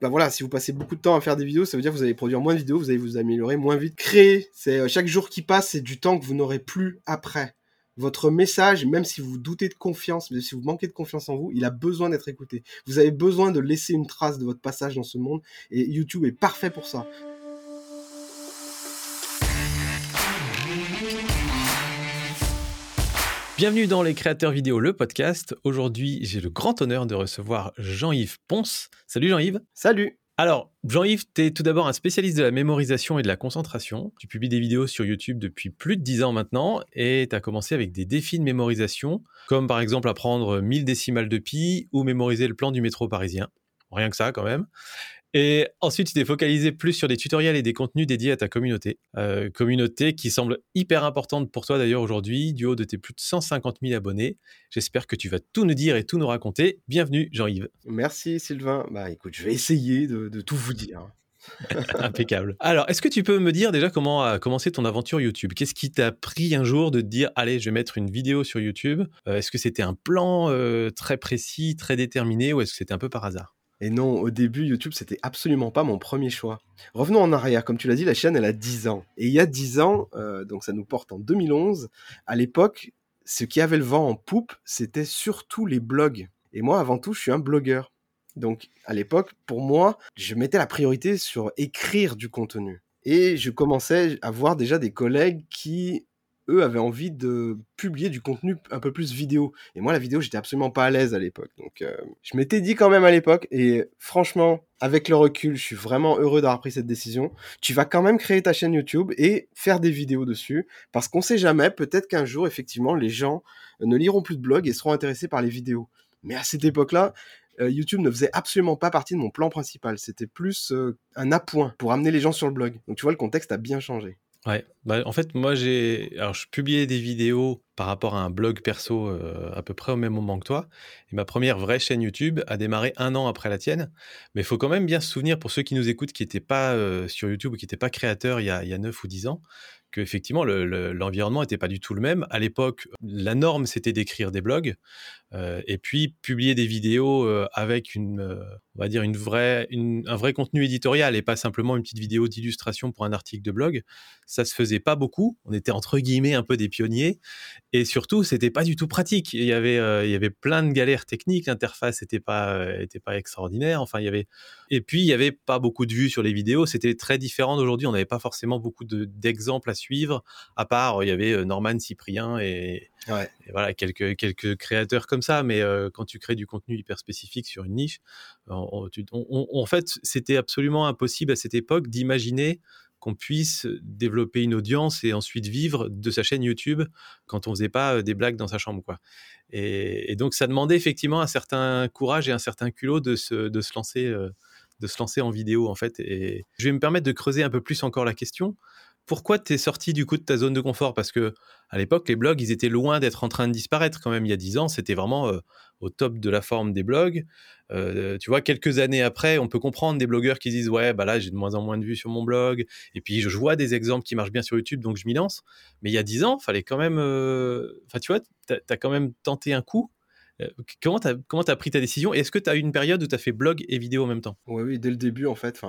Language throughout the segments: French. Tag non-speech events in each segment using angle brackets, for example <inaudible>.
bah voilà, si vous passez beaucoup de temps à faire des vidéos, ça veut dire que vous allez produire moins de vidéos, vous allez vous améliorer moins vite. Créer, c'est euh, chaque jour qui passe, c'est du temps que vous n'aurez plus après. Votre message, même si vous doutez de confiance, mais si vous manquez de confiance en vous, il a besoin d'être écouté. Vous avez besoin de laisser une trace de votre passage dans ce monde et YouTube est parfait pour ça. Bienvenue dans Les Créateurs Vidéo, le podcast. Aujourd'hui, j'ai le grand honneur de recevoir Jean-Yves Ponce. Salut Jean-Yves. Salut. Alors, Jean-Yves, tu es tout d'abord un spécialiste de la mémorisation et de la concentration. Tu publies des vidéos sur YouTube depuis plus de 10 ans maintenant et tu as commencé avec des défis de mémorisation, comme par exemple apprendre 1000 décimales de pi ou mémoriser le plan du métro parisien. Rien que ça quand même. Et ensuite, tu t'es focalisé plus sur des tutoriels et des contenus dédiés à ta communauté. Euh, communauté qui semble hyper importante pour toi d'ailleurs aujourd'hui, du haut de tes plus de 150 000 abonnés. J'espère que tu vas tout nous dire et tout nous raconter. Bienvenue, Jean-Yves. Merci, Sylvain. Bah écoute, je vais essayer de, tout vous dire. <laughs> Impeccable. Alors, est-ce que tu peux me dire déjà comment a commencé ton aventure YouTube? Qu'est-ce qui t'a pris un jour de te dire, allez, je vais mettre une vidéo sur YouTube? Euh, Est-ce que c'était un plan euh, très précis, très déterminé, ou est-ce que c'était un peu par hasard? Et non, au début, YouTube, c'était absolument pas mon premier choix. Revenons en arrière. Comme tu l'as dit, la chaîne, elle a 10 ans. Et il y a 10 ans, euh, donc ça nous porte en 2011, à l'époque, ce qui avait le vent en poupe, c'était surtout les blogs. Et moi, avant tout, je suis un blogueur. Donc, à l'époque, pour moi, je mettais la priorité sur écrire du contenu. Et je commençais à voir déjà des collègues qui eux avaient envie de publier du contenu un peu plus vidéo. Et moi, la vidéo, j'étais absolument pas à l'aise à l'époque. Donc, euh, je m'étais dit quand même à l'époque, et franchement, avec le recul, je suis vraiment heureux d'avoir pris cette décision. Tu vas quand même créer ta chaîne YouTube et faire des vidéos dessus, parce qu'on sait jamais, peut-être qu'un jour, effectivement, les gens ne liront plus de blog et seront intéressés par les vidéos. Mais à cette époque-là, euh, YouTube ne faisait absolument pas partie de mon plan principal. C'était plus euh, un appoint pour amener les gens sur le blog. Donc tu vois, le contexte a bien changé. Ouais, bah, en fait, moi, j'ai. Alors, je publiais des vidéos par rapport à un blog perso euh, à peu près au même moment que toi. Et ma première vraie chaîne YouTube a démarré un an après la tienne. Mais il faut quand même bien se souvenir, pour ceux qui nous écoutent, qui n'étaient pas euh, sur YouTube ou qui n'étaient pas créateurs il y, a, il y a 9 ou 10 ans, qu'effectivement, l'environnement n'était pas du tout le même. À l'époque, la norme, c'était d'écrire des blogs. Euh, et puis publier des vidéos euh, avec une, euh, on va dire une vraie, un vrai contenu éditorial et pas simplement une petite vidéo d'illustration pour un article de blog, ça se faisait pas beaucoup. On était entre guillemets un peu des pionniers et surtout c'était pas du tout pratique. Il y avait, il y avait plein de galères techniques. L'interface n'était pas, était pas extraordinaire. Enfin, il y avait et puis il y avait pas beaucoup de vues sur les vidéos. C'était très différent d'aujourd'hui. On n'avait pas forcément beaucoup d'exemples à suivre. À part, il y avait Norman Cyprien et, et voilà quelques quelques créateurs comme ça, mais quand tu crées du contenu hyper spécifique sur une niche, en fait, c'était absolument impossible à cette époque d'imaginer qu'on puisse développer une audience et ensuite vivre de sa chaîne YouTube quand on faisait pas des blagues dans sa chambre, quoi. Et, donc, ça demandait effectivement un certain courage et un certain culot de se, de se lancer. de se lancer en vidéo en fait et je vais me permettre de creuser un peu plus encore la question pourquoi tu es sorti du coup de ta zone de confort? Parce que à l'époque, les blogs, ils étaient loin d'être en train de disparaître quand même. Il y a dix ans, c'était vraiment euh, au top de la forme des blogs. Euh, tu vois, quelques années après, on peut comprendre des blogueurs qui disent ouais, bah là, j'ai de moins en moins de vues sur mon blog. Et puis je vois des exemples qui marchent bien sur YouTube, donc je m'y lance. Mais il y a dix ans, fallait quand même. Euh, enfin, tu vois, tu as, quand même tenté un coup. Comment tu as, as, pris ta décision? Est-ce que tu as eu une période où tu as fait blog et vidéo en même temps? Oui, oui, dès le début, en fait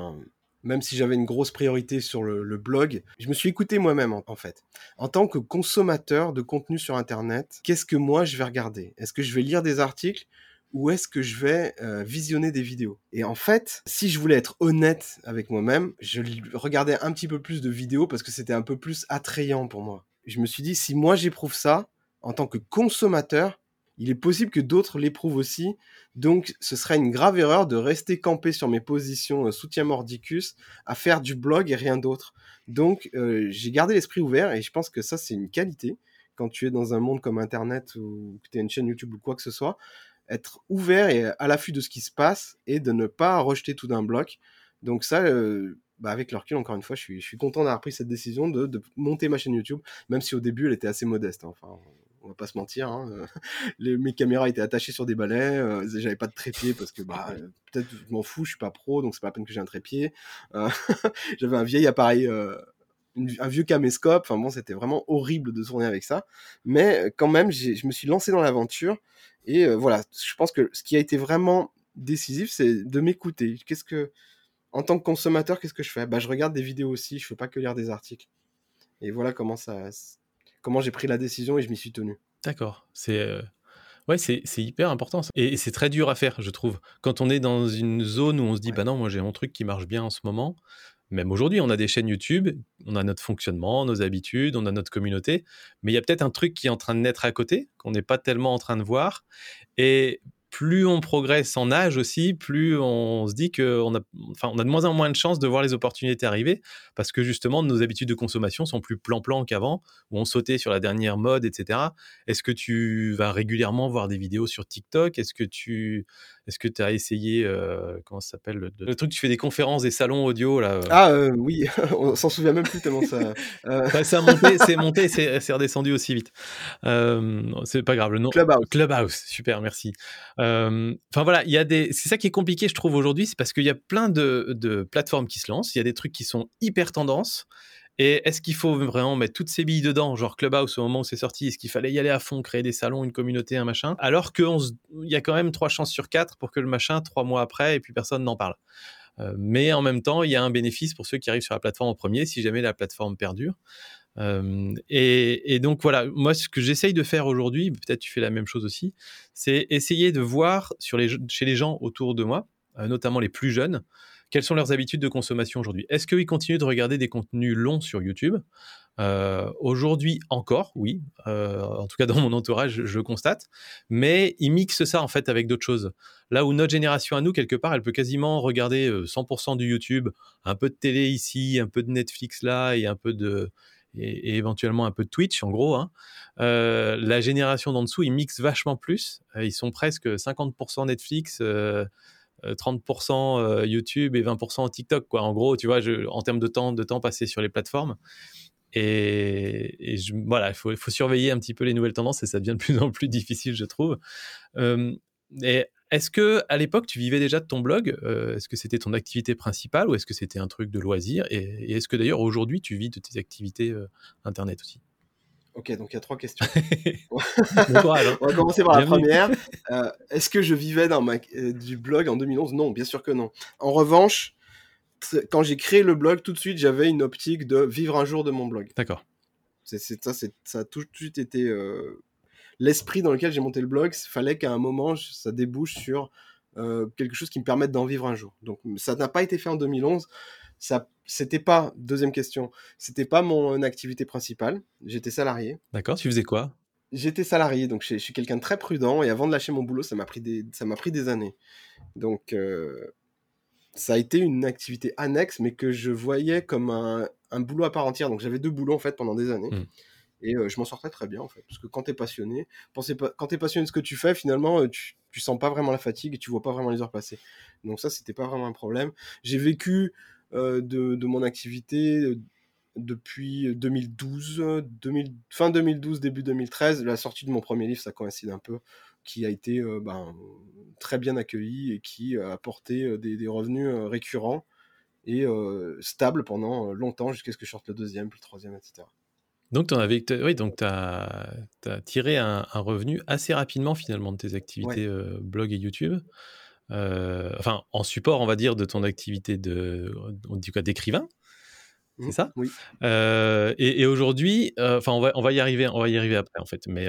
même si j'avais une grosse priorité sur le, blog, je me suis écouté moi-même en, fait. En tant que consommateur de contenu sur Internet, qu'est-ce que moi je vais regarder? Est-ce que je vais lire des articles ou est-ce que je vais euh, visionner des vidéos? Et en fait, si je voulais être honnête avec moi-même, je regardais un petit peu plus de vidéos parce que c'était un peu plus attrayant pour moi. Je me suis dit, si moi j'éprouve ça, en tant que consommateur, il est possible que d'autres l'éprouvent aussi. Donc, ce serait une grave erreur de rester campé sur mes positions euh, soutien mordicus à faire du blog et rien d'autre. Donc, euh, j'ai gardé l'esprit ouvert et je pense que ça, c'est une qualité quand tu es dans un monde comme Internet ou que tu as une chaîne YouTube ou quoi que ce soit. Être ouvert et à l'affût de ce qui se passe et de ne pas rejeter tout d'un bloc. Donc, ça, euh, bah avec le recul, encore une fois, je suis, content d'avoir pris cette décision de, de, monter ma chaîne YouTube, même si au début, elle était assez modeste. Hein. Enfin, on va pas se mentir. Hein, euh, <laughs> les, mes caméras étaient attachées sur des balais. Euh, j'avais pas de trépied parce que bah, <laughs> euh, peut-être je m'en fous, je suis pas pro, donc c'est pas la peine que j'ai un trépied. <laughs> J'avais un vieil appareil. un vieux caméscope, enfin bon, c'était vraiment horrible de tourner avec ça, mais quand même, je me suis lancé dans l'aventure et voilà, je pense que ce qui a été vraiment décisif, c'est de m'écouter. Qu'est-ce que, en tant que consommateur, qu'est-ce que je fais? Bah, je regarde des vidéos aussi. Je fais pas que lire des articles. Et voilà comment ça, comment j'ai pris la décision et je m'y suis tenu. D'accord. C'est euh, ouais, c'est hyper important. Et, c'est très dur à faire, je trouve. Quand on est dans une zone où on se dit, bah non, moi j'ai mon truc qui marche bien en ce moment. Même aujourd'hui, on a des chaînes YouTube, on a notre fonctionnement, nos habitudes, on a notre communauté, mais il y a peut-être un truc qui est en train de naître à côté, qu'on n'est pas tellement en train de voir. Et plus on progresse en âge aussi, plus on se dit qu'on a, enfin, on a de moins en moins de chances de voir les opportunités arriver parce que justement nos habitudes de consommation sont plus plan-plan qu'avant, où on sautait sur la dernière mode, etc. Est-ce que tu vas régulièrement voir des vidéos sur TikTok? Est-ce que tu est-ce que tu as essayé, euh, comment ça s'appelle le, truc, tu fais des conférences, des salons audio là euh? Ah euh, oui, <laughs> on s'en souvient même plus tellement ça. <laughs> ça a monté, c'est monté, c'est redescendu aussi vite. c'est pas grave, le nom. Clubhouse. Clubhouse, super, merci. Enfin voilà, il y a des, c'est ça qui est compliqué, je trouve aujourd'hui, c'est parce qu'il y a plein de, de plateformes qui se lancent, il y a des trucs qui sont hyper tendances. Et est-ce qu'il faut vraiment mettre toutes ces billes dedans, genre Clubhouse au moment où c'est sorti Est-ce qu'il fallait y aller à fond, créer des salons, une communauté, un machin Alors qu'il y a quand même trois chances sur quatre pour que le machin, trois mois après, et puis personne n'en parle. Euh, mais en même temps, il y a un bénéfice pour ceux qui arrivent sur la plateforme en premier, si jamais la plateforme perdure. Et, donc voilà, moi ce que j'essaye de faire aujourd'hui, peut-être tu fais la même chose aussi, c'est essayer de voir chez les gens autour de moi, euh, notamment les plus jeunes, quelles sont leurs habitudes de consommation aujourd'hui Est-ce qu'ils continuent de regarder des contenus longs sur YouTube? Euh, Aujourd'hui encore, oui. Euh, en tout cas, dans mon entourage, je, le constate. Mais ils mixent ça en fait avec d'autres choses. Là où notre génération à nous, quelque part, elle peut quasiment regarder 100% euh, du YouTube, un peu de télé ici, un peu de Netflix là, et un peu de et, éventuellement un peu de Twitch, en gros. Hein. la génération d'en dessous, ils mixent vachement plus. ils sont presque 50% Netflix, 30% euh, YouTube et 20% TikTok, quoi. En gros, tu vois, je, en termes de temps, de temps passé sur les plateformes. Et, voilà, il faut, faut, surveiller un petit peu les nouvelles tendances et ça devient de plus en plus <laughs> difficile, je trouve. Euh, et est-ce que à l'époque tu vivais déjà de ton blog euh, Est-ce que c'était ton activité principale ou est-ce que c'était un truc de loisir Et, est-ce que d'ailleurs aujourd'hui tu vis de tes activités internet aussi? Ok, donc il y a trois questions. <laughs> Hein. On va commencer par la première. Euh, est-ce que je vivais dans ma, euh, du blog en 2011 Non, bien sûr que non. En revanche, quand j'ai créé le blog, tout de suite, j'avais une optique de vivre un jour de mon blog. D'accord. C'est, ça, ça a tout de suite été euh, l'esprit dans lequel j'ai monté le blog. Il fallait qu'à un moment, ça débouche sur quelque chose qui me permette d'en vivre un jour. Donc ça n'a pas été fait en 2011 ça c'était pas deuxième question c'était pas mon activité principale j'étais salarié d'accord tu faisais quoi? J'étais salarié donc je, suis quelqu'un de très prudent et avant de lâcher mon boulot ça m'a pris des ça m'a pris des années donc euh, ça a été une activité annexe mais que je voyais comme un, un boulot à part entière donc j'avais deux boulots en fait pendant des années mmh. Et euh, je m'en sortais très bien en fait, parce que quand t'es passionné, pensez pas, quand t'es passionné de ce que tu fais, finalement, euh, tu, tu sens pas vraiment la fatigue et tu vois pas vraiment les heures passer. Donc ça, c'était pas vraiment un problème. J'ai vécu euh, de, mon activité depuis 2012, fin 2012, début 2013. La sortie de mon premier livre, ça coïncide un peu, qui a été ben, très bien accueilli et qui a apporté des, revenus récurrents et stables pendant longtemps jusqu'à ce que je sorte le deuxième, puis le troisième, etc. Donc, avais, oui, donc tu as, tiré un, revenu assez rapidement finalement de tes activités blog et YouTube. Euh, enfin, en support, on va dire, de ton activité de, d'écrivain. C'est mmh, ça? Oui. Euh, et, aujourd'hui, euh, enfin, on, va, on va y arriver, on va y arriver après, en fait. Mais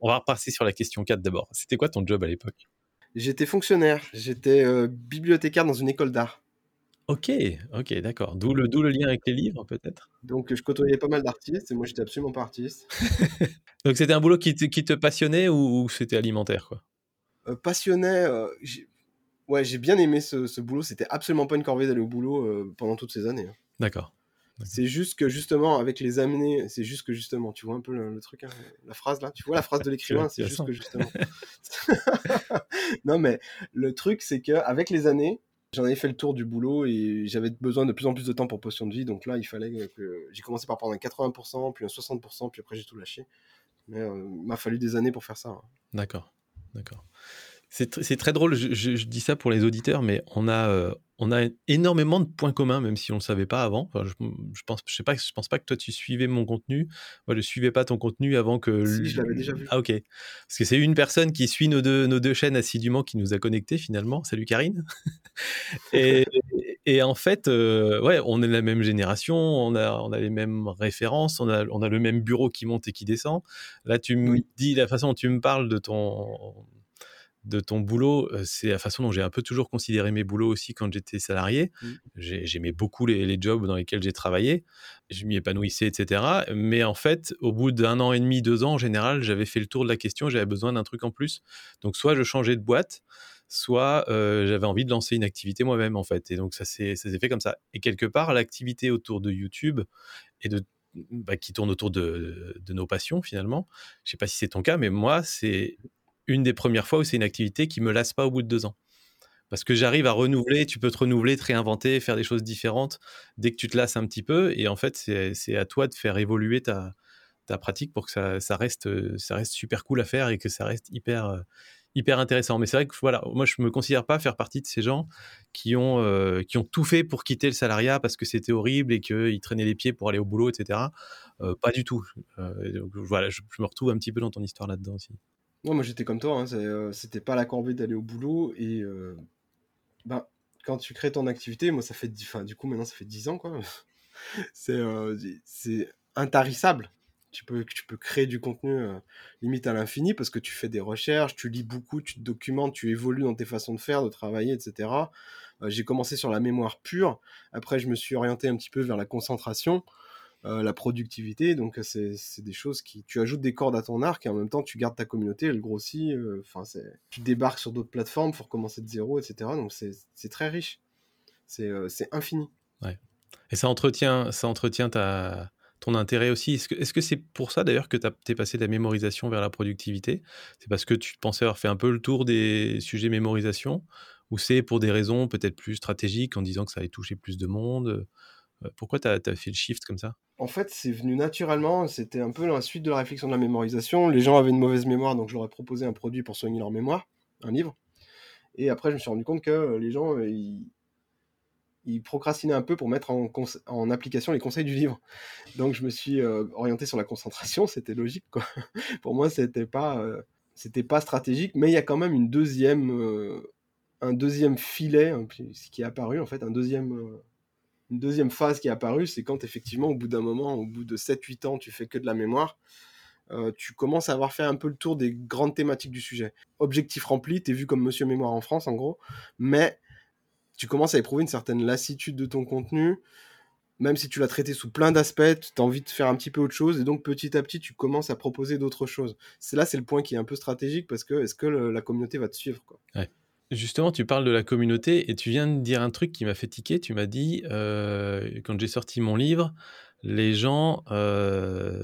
on va repasser sur la question 4 d'abord. C'était quoi ton job à l'époque? J'étais fonctionnaire. J'étais bibliothécaire dans une école d'art. Ok, ok, d'accord. D'où le, le lien avec les livres, peut-être? Donc, je côtoyais pas mal d'artistes et moi, j'étais absolument pas artiste. <laughs> Donc, c'était un boulot qui te, qui te passionnait ou, ou c'était alimentaire, quoi? Euh, passionné. Euh, ouais, j'ai bien aimé ce, boulot. C'était absolument pas une corvée d'aller au boulot euh, pendant toutes ces années. Hein. D'accord. C'est juste que justement, avec les amener, c'est juste que justement, tu vois un peu le, truc, hein, la phrase là, tu vois la phrase de l'écrivain, <laughs> c'est juste que justement. <laughs> non, mais le truc, c'est que avec les années, j'en avais fait le tour du boulot et j'avais besoin de plus en plus de temps pour potion de vie. Donc là, il fallait que j'ai commencé par prendre un 80%, puis un 60%, puis après j'ai tout lâché. Mais il m'a fallu des années pour faire ça. Hein. D'accord, d'accord. C'est très drôle, je, dis ça pour les auditeurs, mais on a, euh, on a énormément de points communs, même si on ne le savait pas avant. je, je, pense, je sais pas, je pense pas que toi tu suivais mon contenu. Moi, je suivais pas ton contenu avant que. Si, je l'avais déjà vu. Ah ok. Parce que c'est une personne qui suit nos deux, nos deux chaînes assidûment qui nous a connectés finalement. Salut Karine. <laughs> et, et, en fait, euh, ouais, on est de la même génération, on a, on a les mêmes références, on a, on a le même bureau qui monte et qui descend. Là, tu me dis la façon dont tu me parles de ton de ton boulot, c'est la façon dont j'ai un peu toujours considéré mes boulots aussi quand j'étais salarié. Mmh. J'aimais beaucoup les, jobs dans lesquels j'ai travaillé, je m'y épanouissais, etc. Mais en fait, au bout d'un an et demi, deux ans, en général, j'avais fait le tour de la question, j'avais besoin d'un truc en plus. Donc, soit je changeais de boîte, soit j'avais envie de lancer une activité moi-même, en fait. Et donc, ça s'est fait comme ça. Et quelque part, l'activité autour de YouTube et de bah, qui tourne autour de, de, nos passions finalement. Je sais pas si c'est ton cas, mais moi, c'est une des premières fois où c'est une activité qui me lasse pas au bout de deux ans. Parce que j'arrive à renouveler, tu peux te renouveler, te réinventer, faire des choses différentes dès que tu te lasses un petit peu. Et en fait, c'est à toi de faire évoluer ta, pratique pour que ça, reste, super cool à faire et que ça reste hyper, intéressant. Mais c'est vrai que voilà, moi, je me considère pas faire partie de ces gens qui ont, euh, qui ont tout fait pour quitter le salariat parce que c'était horrible et qu'ils traînaient les pieds pour aller au boulot, etc. Euh, pas du tout. Euh, voilà, je, je, me retrouve un petit peu dans ton histoire là-dedans aussi moi j'étais comme toi, hein, euh, c'était pas la corvée d'aller au boulot et euh, ben, quand tu crées ton activité, moi ça fait enfin, du coup maintenant ça fait 10 ans quoi. <laughs> Euh, c'est intarissable. Tu peux, tu peux créer du contenu limite à l'infini parce que tu fais des recherches, tu lis beaucoup, tu te documentes, tu évolues dans tes façons de faire, de travailler, etc. J'ai commencé sur la mémoire pure, après je me suis orienté un petit peu vers la concentration. Euh, la productivité. Donc, c'est des choses qui. Tu ajoutes des cordes à ton arc et en même temps, tu gardes ta communauté, elle grossit. Euh, enfin, tu débarques sur d'autres plateformes pour commencer de zéro, etc. Donc, c'est très riche. C'est euh, infini. Ouais. Et ça entretient, ça entretient ton intérêt aussi. Est-ce que c'est pour ça d'ailleurs que tu es passé de la mémorisation vers la productivité? C'est parce que tu pensais avoir fait un peu le tour des sujets mémorisation? Ou c'est pour des raisons peut-être plus stratégiques en disant que ça allait toucher plus de monde? Pourquoi tu as, fait le shift comme ça? En fait, c'est venu naturellement. C'était un peu la suite de la réflexion de la mémorisation. Les gens avaient une mauvaise mémoire, donc je leur ai proposé un produit pour soigner leur mémoire, un livre. Et après, je me suis rendu compte que les gens, ils, procrastinaient un peu pour mettre en, application les conseils du livre. Donc, je me suis orienté sur la concentration. <laughs> C'était logique, quoi. pour moi, c'était pas, pas stratégique, mais il y a quand même une deuxième, un deuxième filet ce qui est apparu, en fait, un deuxième une deuxième phase qui est apparue, c'est quand effectivement, au bout d'un moment, au bout de 7-8 ans, tu fais que de la mémoire, euh, tu commences à avoir fait un peu le tour des grandes thématiques du sujet. Objectif rempli, tu es vu comme monsieur mémoire en France, en gros, mais tu commences à éprouver une certaine lassitude de ton contenu, même si tu l'as traité sous plein d'aspects, tu as envie de faire un petit peu autre chose, et donc petit à petit, tu commences à proposer d'autres choses. C'est là, c'est le point qui est un peu stratégique, parce que est-ce que la communauté va te suivre quoi? Justement, tu parles de la communauté et tu viens de dire un truc qui m'a fait tiquer. Tu m'as dit, euh, quand j'ai sorti mon livre, les gens euh,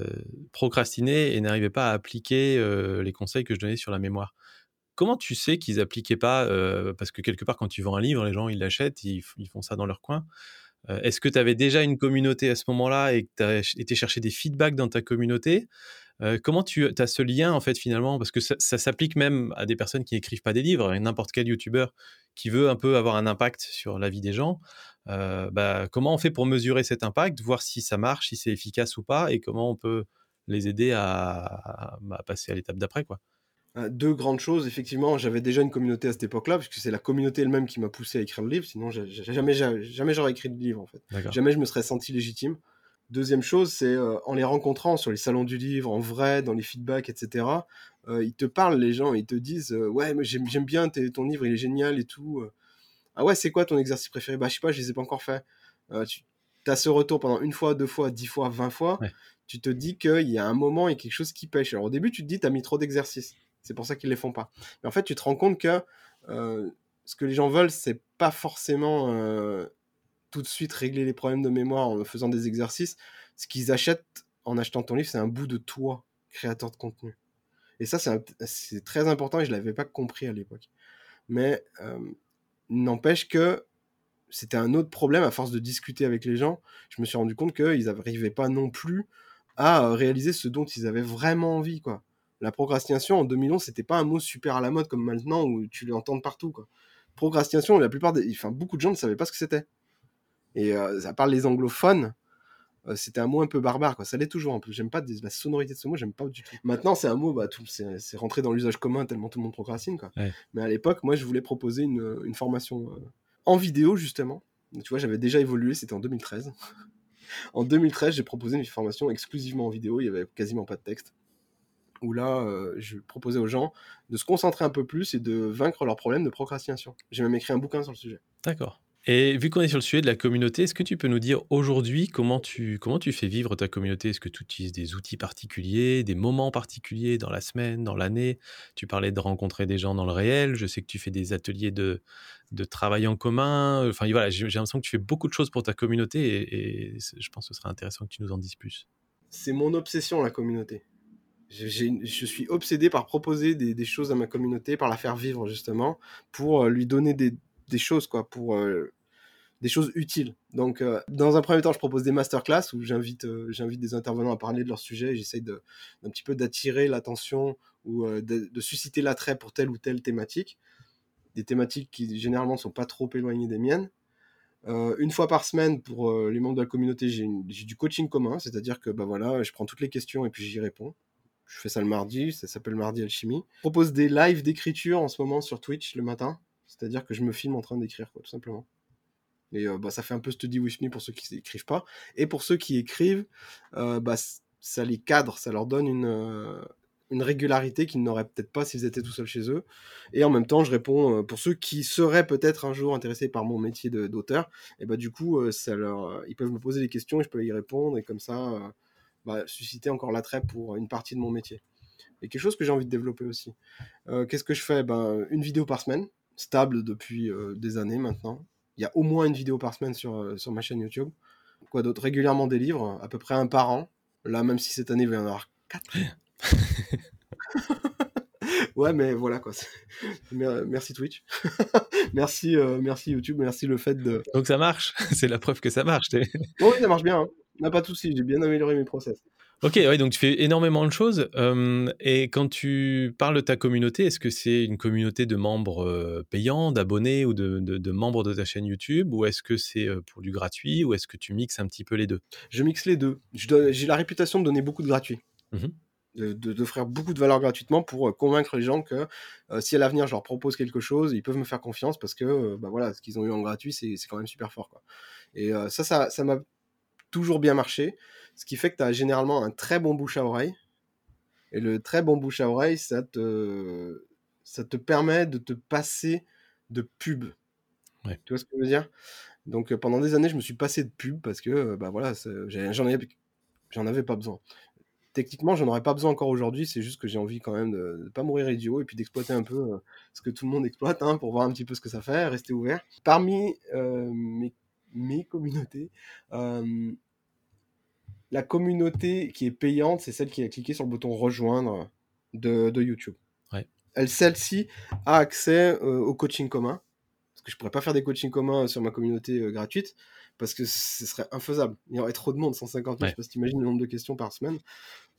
procrastinaient et n'arrivaient pas à appliquer euh, les conseils que je donnais sur la mémoire. Comment tu sais qu'ils appliquaient pas Parce que quelque part, quand tu vends un livre, les gens, ils l'achètent, ils, font ça dans leur coin. Est-ce que tu avais déjà une communauté à ce moment-là et que tu as été des feedbacks dans ta communauté? Comment tu as ce lien en fait finalement? Parce que ça, s'applique même à des personnes qui n'écrivent pas des livres, n'importe quel youtubeur qui veut un peu avoir un impact sur la vie des gens. bah, comment on fait pour mesurer cet impact, voir si ça marche, si c'est efficace ou pas, et comment on peut les aider à, bah, passer à l'étape d'après quoi? Deux grandes choses. Effectivement, j'avais déjà une communauté à cette époque-là, puisque c'est la communauté elle-même qui m'a poussé à écrire le livre. Sinon, jamais, jamais j'aurais écrit de livre, en fait. Jamais je me serais senti légitime. Deuxième chose, c'est euh, en les rencontrant sur les salons du livre, en vrai, dans les feedbacks, etc. Euh, ils te parlent, les gens, ils te disent euh, Ouais, mais j'aime bien ton livre, il est génial et tout. Ah ouais, c'est quoi ton exercice préféré? Bah, je sais pas, je les ai pas encore fait. tu as ce retour pendant une fois, deux fois, dix fois, vingt fois. Tu te dis qu'il y a un moment, il y a quelque chose qui pêche. Alors au début, tu te dis Tu as mis trop d'exercices. C'est pour ça qu'ils les font pas. Mais en fait, tu te rends compte que ce que les gens veulent, c'est pas forcément tout de suite régler les problèmes de mémoire en faisant des exercices. Ce qu'ils achètent en achetant ton livre, c'est un bout de toi, créateur de contenu. Et ça, c'est très important et je ne l'avais pas compris à l'époque. Mais euh, n'empêche que c'était un autre problème à force de discuter avec les gens. Je me suis rendu compte qu'ils n'arrivaient pas non plus à réaliser ce dont ils avaient vraiment envie. quoi. La procrastination en 2011, c'était pas un mot super à la mode comme maintenant où tu l'entends partout. Quoi. Procrastination, la plupart des, enfin, beaucoup de gens ne savaient pas ce que c'était. Et euh, à part les anglophones, euh, c'était un mot un peu barbare. Quoi. Ça l'est toujours un peu. J'aime pas la sonorité de ce mot, j'aime pas du tout. Maintenant, c'est un mot, bah, c'est rentré dans l'usage commun tellement tout le monde procrastine. Quoi. Mais à l'époque, moi, je voulais proposer une, une formation euh, en vidéo, justement. Tu vois, j'avais déjà évolué, c'était en 2013. en 2013, j'ai proposé une formation exclusivement en vidéo, il y avait quasiment pas de texte où là, euh, je proposais aux gens de se concentrer un peu plus et de vaincre leurs problèmes de procrastination. J'ai même écrit un bouquin sur le sujet. D'accord. Et vu qu'on est sur le sujet de la communauté, est-ce que tu peux nous dire aujourd'hui comment tu, comment tu fais vivre ta communauté? Est-ce que tu utilises des outils particuliers, des moments particuliers dans la semaine, dans l'année? Tu parlais de rencontrer des gens dans le réel. Je sais que tu fais des ateliers de, de travail en commun. Enfin voilà, j'ai l'impression que tu fais beaucoup de choses pour ta communauté et, je pense que ce serait intéressant que tu nous en dises plus. C'est mon obsession, la communauté je suis obsédé par proposer des, choses à ma communauté, par la faire vivre justement, pour euh, lui donner des, choses, quoi, pour euh, des choses utiles. Donc, euh, dans un premier temps, je propose des masterclass où j'invite j'invite des intervenants à parler de leur sujet. J'essaye d'un petit peu d'attirer l'attention ou de, de, susciter l'attrait pour telle ou telle thématique. Des thématiques qui généralement ne sont pas trop éloignées des miennes. une fois par semaine, pour les membres de la communauté, j'ai du coaching commun, c'est-à-dire que bah voilà, je prends toutes les questions et puis j'y réponds. Je fais ça le mardi, ça s'appelle Mardi Alchimie. Je propose des lives d'écriture en ce moment sur Twitch le matin. C'est-à-dire que je me filme en train d'écrire, tout simplement. Et euh, bah, ça fait un peu study with me pour ceux qui n'écrivent pas. Et pour ceux qui écrivent, euh, bah, ça les cadre, ça leur donne une, euh, une régularité qu'ils n'auraient peut-être pas s'ils étaient tout seuls chez eux. Et en même temps, je réponds pour ceux qui seraient peut-être un jour intéressés par mon métier d'auteur. Et bah du coup, ça leur, ils peuvent me poser des questions et je peux y répondre. Et comme ça, bah, susciter encore l'attrait pour une partie de mon métier. Et quelque chose que j'ai envie de développer aussi. Qu'est-ce que je fais? Ben, Une vidéo par semaine, stable depuis des années maintenant. Il y a au moins une vidéo par semaine sur, euh, sur ma chaîne YouTube. Quoi d'autre? Régulièrement des livres, à peu près un par an. Là, même si cette année, il va y en avoir quatre. <laughs> ouais, mais voilà quoi. Merci Twitch. <laughs> merci, merci YouTube. Merci le fait de. Donc ça marche. <laughs> C'est la preuve que ça marche. oui, ça marche bien. Hein. n'a pas de souci. J'ai bien amélioré mes process. Ok, ouais, donc tu fais énormément de choses. et quand tu parles de ta communauté, est-ce que c'est une communauté de membres payants, d'abonnés ou de, de, membres de ta chaîne YouTube? Ou est-ce que c'est pour du gratuit? Ou est-ce que tu mixes un petit peu les deux? Je mixe les deux. J'ai la réputation de donner beaucoup de gratuit. Mmh d'offrir beaucoup de valeur gratuitement pour convaincre les gens que euh, si à l'avenir je leur propose quelque chose, ils peuvent me faire confiance parce que euh, bah voilà, ce qu'ils ont eu en gratuit, c'est quand même super fort. Quoi. Et ça, ça m'a toujours bien marché, ce qui fait que tu as généralement un très bon bouche à oreille. Et le très bon bouche à oreille, ça te, ça te permet de te passer de pub. Tu vois ce que je veux dire? Donc pendant des années, je me suis passé de pub parce que bah voilà, j'en avais, avais pas besoin techniquement, j'en aurais pas besoin encore aujourd'hui. C'est juste que j'ai envie quand même de ne pas mourir idiot et puis d'exploiter un peu euh, ce que tout le monde exploite hein, pour voir un petit peu ce que ça fait, rester ouvert. Parmi euh, mes, communautés, euh, la communauté qui est payante, c'est celle qui a cliqué sur le bouton rejoindre de, YouTube. Elle, celle-ci a accès au coaching commun. Parce que je pourrais pas faire des coachings communs sur ma communauté gratuite parce que ce serait infaisable. Il y aurait trop de monde, 150 000, je sais pas si le nombre de questions par semaine.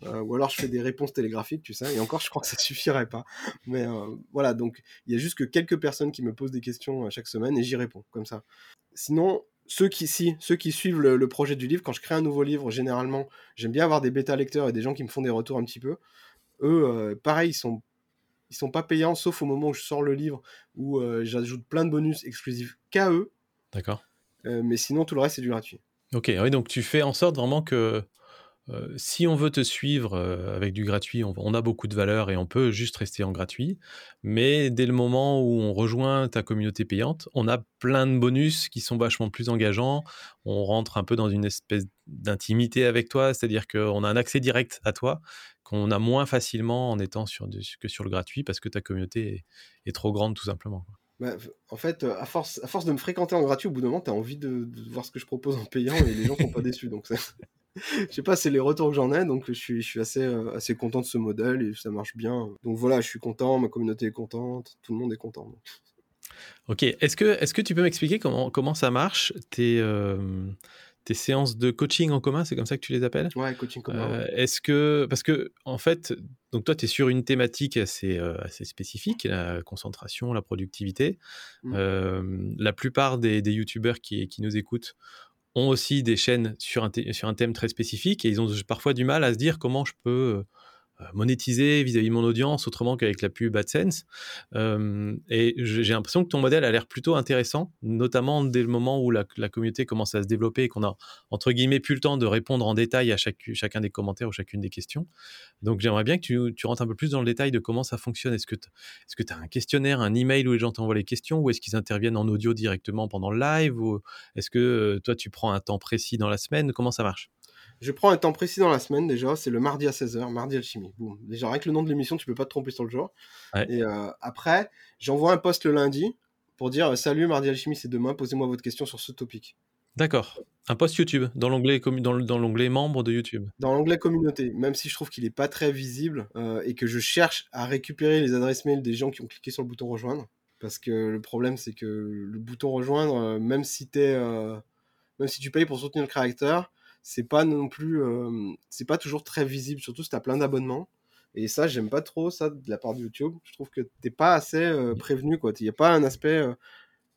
Euh, ou alors je fais des réponses télégraphiques, tu sais, et encore je crois que ça <laughs> suffirait pas. Mais euh, voilà, donc il y a juste que quelques personnes qui me posent des questions euh, chaque semaine et j'y réponds, comme ça. Sinon, ceux qui, si, ceux qui suivent le, projet du livre, quand je crée un nouveau livre, généralement, j'aime bien avoir des bêta lecteurs et des gens qui me font des retours un petit peu. Eux, pareil, ils sont ils sont pas payants sauf au moment où je sors le livre où j'ajoute plein de bonus exclusifs qu'à eux. D'accord. mais sinon tout le reste c'est du gratuit. Ok, oui, donc tu fais en sorte vraiment que euh, si on veut te suivre euh, avec du gratuit, on, a beaucoup de valeur et on peut juste rester en gratuit. Mais dès le moment où on rejoint ta communauté payante, on a plein de bonus qui sont vachement plus engageants. On rentre un peu dans une espèce d'intimité avec toi, c'est-à-dire qu'on a un accès direct à toi qu'on a moins facilement en étant sur que sur le gratuit parce que ta communauté est, trop grande tout simplement. Bah, en fait, à force, à force de me fréquenter en gratuit, au bout d'un moment, tu as envie de, voir ce que je propose en payant et les gens sont pas <laughs> déçus. Donc je sais pas, c'est les retours que j'en ai, donc je suis, je suis assez, euh, assez content de ce modèle et ça marche bien. Donc voilà, je suis content, ma communauté est contente, tout le monde est content. Ok, est-ce que, est que tu peux m'expliquer comment, comment ça marche tes, euh, tes séances de coaching en commun, c'est comme ça que tu les appelles? Ouais, coaching commun. Euh, ouais. Est-ce que, parce que, en fait, donc toi, tu es sur une thématique assez, euh, assez spécifique, la concentration, la productivité. Mm. Euh, la plupart des, des youtubeurs qui, qui nous écoutent ont aussi des chaînes sur un, sur un thème très spécifique et ils ont parfois du mal à se dire comment je peux euh, monétiser vis-à-vis de mon audience autrement qu'avec la pub AdSense. Euh, et j'ai l'impression que ton modèle a l'air plutôt intéressant, notamment dès le moment où la, communauté commence à se développer et qu'on a, entre guillemets, plus le temps de répondre en détail à chacun des commentaires ou chacune des questions. Donc j'aimerais bien que tu, tu rentres un peu plus dans le détail de comment ça fonctionne. Est-ce que tu as un questionnaire, un email où les gens t'envoient les questions ou est-ce qu'ils interviennent en audio directement pendant le live ou est-ce que euh, toi tu prends un temps précis dans la semaine? Comment ça marche? Je prends un temps précis dans la semaine déjà, c'est le mardi à 16h, mardi alchimie. Boum. Déjà, avec le nom de l'émission, tu peux pas te tromper sur le jour. Ouais. Et euh, après, j'envoie un post le lundi pour dire euh, Salut, mardi alchimie, c'est demain, posez-moi votre question sur ce topic. D'accord. Un post YouTube dans l'onglet dans l'onglet membre de YouTube. Dans l'onglet communauté, même si je trouve qu'il est pas très visible euh, et que je cherche à récupérer les adresses mail des gens qui ont cliqué sur le bouton rejoindre. Parce que le problème, c'est que le bouton rejoindre, euh, même si euh, même si tu payes pour soutenir le créateur, c'est pas non plus, euh, c'est pas toujours très visible, surtout si t'as plein d'abonnements. Et ça, j'aime pas trop ça de la part de YouTube. Je trouve que t'es pas assez euh, prévenu, quoi. Il y a pas un aspect. euh,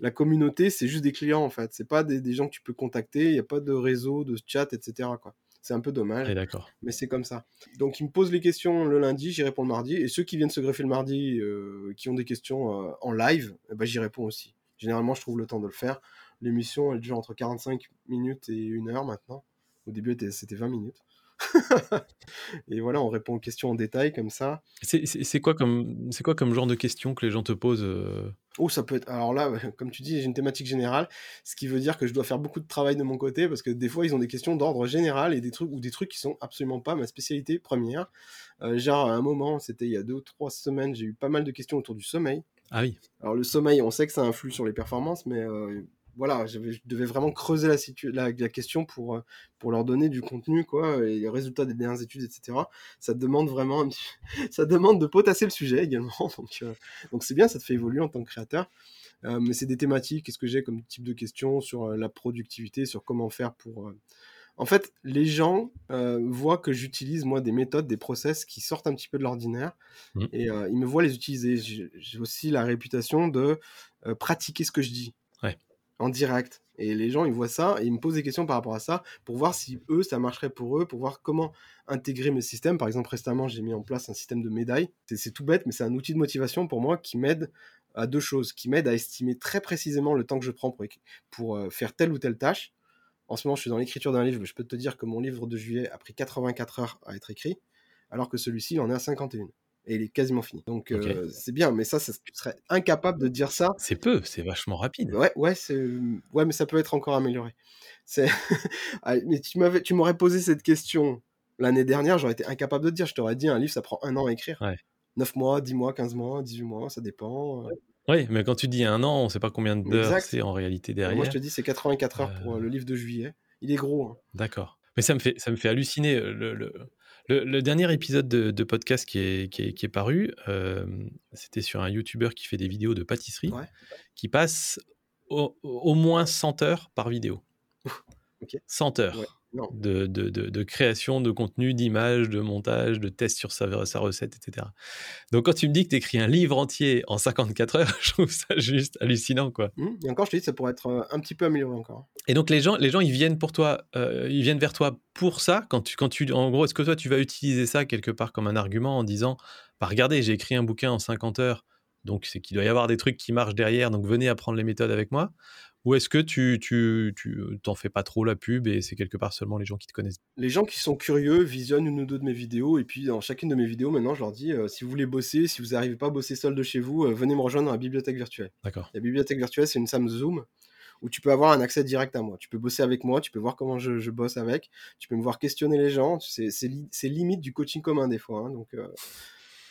la communauté, c'est juste des clients, en fait. C'est pas des, des gens que tu peux contacter. Il y a pas de réseau, de chat, etc. Quoi. C'est un peu dommage d'accord. mais c'est comme ça. Donc ils me posent les questions le lundi, j'y réponds le mardi, et ceux qui viennent se greffer le mardi, euh, qui ont des questions en live, eh ben, j'y réponds aussi. Généralement, je trouve le temps de le faire. L'émission, elle dure entre 45 minutes et 1 heure maintenant. Au début, était- c'était 20 minutes. <laughs> et voilà, on répond aux questions en détail comme ça. C'est c'est- c'est quoi comme c'est quoi comme genre de questions que les gens te posent euh Oh, ça peut être. Alors là, <laughs> comme tu dis, j'ai une thématique générale, ce qui veut dire que je dois faire beaucoup de travail de mon côté parce que des fois, ils ont des questions d'ordre général et des trucs ou des trucs qui sont absolument pas ma spécialité première. Euh, genre, à un moment, c'était il y a deux ou trois semaines, j'ai eu pas mal de questions autour du sommeil. Ah oui. Alors, le sommeil, on sait que ça influe sur les performances, mais euh, voilà, je devais vraiment creuser la, situ- la, la question pour, euh, pour leur donner du contenu, quoi, et les résultats des dernières études, etc. Ça demande vraiment <laughs> ça demande de potasser le sujet également. <laughs> Donc, euh, donc c'est bien, ça te fait évoluer en tant que créateur. Euh, mais c'est des thématiques, qu'est-ce que j'ai comme type de questions sur la productivité, sur comment faire pour... En fait, les gens euh, voient que j'utilise, moi, des méthodes, des process qui sortent un petit peu de l'ordinaire, Mhm. et euh, ils me voient les utiliser. J'ai aussi la réputation de euh, pratiquer ce que je dis. En direct. Et les gens, ils voient ça, et ils me posent des questions par rapport à ça, pour voir si eux, ça marcherait pour eux, pour voir comment intégrer mes systèmes. Par exemple, récemment, j'ai mis en place un système de médailles. C'est- tout bête, mais c'est un outil de motivation pour moi qui m'aide à deux choses, qui m'aide à estimer très précisément le temps que je prends pour, pour euh, faire telle ou telle tâche. En ce moment, je suis dans l'écriture d'un livre, mais je peux te dire que mon livre de juillet a pris 84 heures à être écrit, alors que celui-ci, il en est à 51. Et il est quasiment fini. Donc, euh, c'est bien, mais ça, ça, tu serais incapable de dire ça C'est peu, c'est vachement rapide. Ouais, ouais, ouais, mais ça peut être encore amélioré. <laughs> Ah, mais tu, m'avais... tu m'aurais posé cette question l'année dernière, j'aurais été incapable de te dire. Je t'aurais dit, un livre, ça prend un an à écrire. Ouais. 9 mois, 10 mois, 15 mois, 18 mois, ça dépend. Euh, Oui, mais quand tu dis un an, on sait pas combien d'heures c'est en réalité Moi, derrière. je te dis, c'est 84 heures pour euh, le livre de juillet. Il est gros. hein. D'accord. Mais ça me fait, ça me fait halluciner. Le, le, le- le dernier épisode de, de podcast qui est, qui est, qui est paru, euh, c'était sur un YouTuber qui fait des vidéos de pâtisserie, Ouais. qui passe au, au moins 100 heures par vidéo. Ok. 100 heures Ouais. De, de, de, de création de contenu, d'image, de montage, de tests sur sa, sa recette, etc. Donc quand tu me dis que tu écris un livre entier en 54 heures, <laughs> je trouve ça juste hallucinant, quoi. Hum, Et encore, je te dis, ça pourrait être euh, un petit peu amélioré encore. Et donc les gens, les gens, ils viennent pour toi, euh, ils viennent vers toi pour ça. Quand tu, quand tu, en gros, est-ce que toi tu vas utiliser ça quelque part comme un argument en disant, bah regardez, j'ai écrit un bouquin en 50 heures, donc c'est qu'il doit y avoir des trucs qui marchent derrière, donc venez apprendre les méthodes avec moi. Ou est-ce que tu, tu, tu t'en fais pas trop la pub et c'est quelque part seulement les gens qui te connaissent? Les gens qui sont curieux visionnent une ou deux de mes vidéos et puis dans chacune de mes vidéos, maintenant, je leur dis euh, si vous voulez bosser, si vous n'arrivez pas à bosser seul de chez vous, euh, venez me rejoindre dans la bibliothèque virtuelle. D'accord. La bibliothèque virtuelle, c'est une SAM Zoom où tu peux avoir un accès direct à moi. Tu peux bosser avec moi, tu peux voir comment je, je bosse avec, tu peux me voir questionner les gens. C'est c'est li- c'est limite du coaching commun des fois. hein, donc, euh,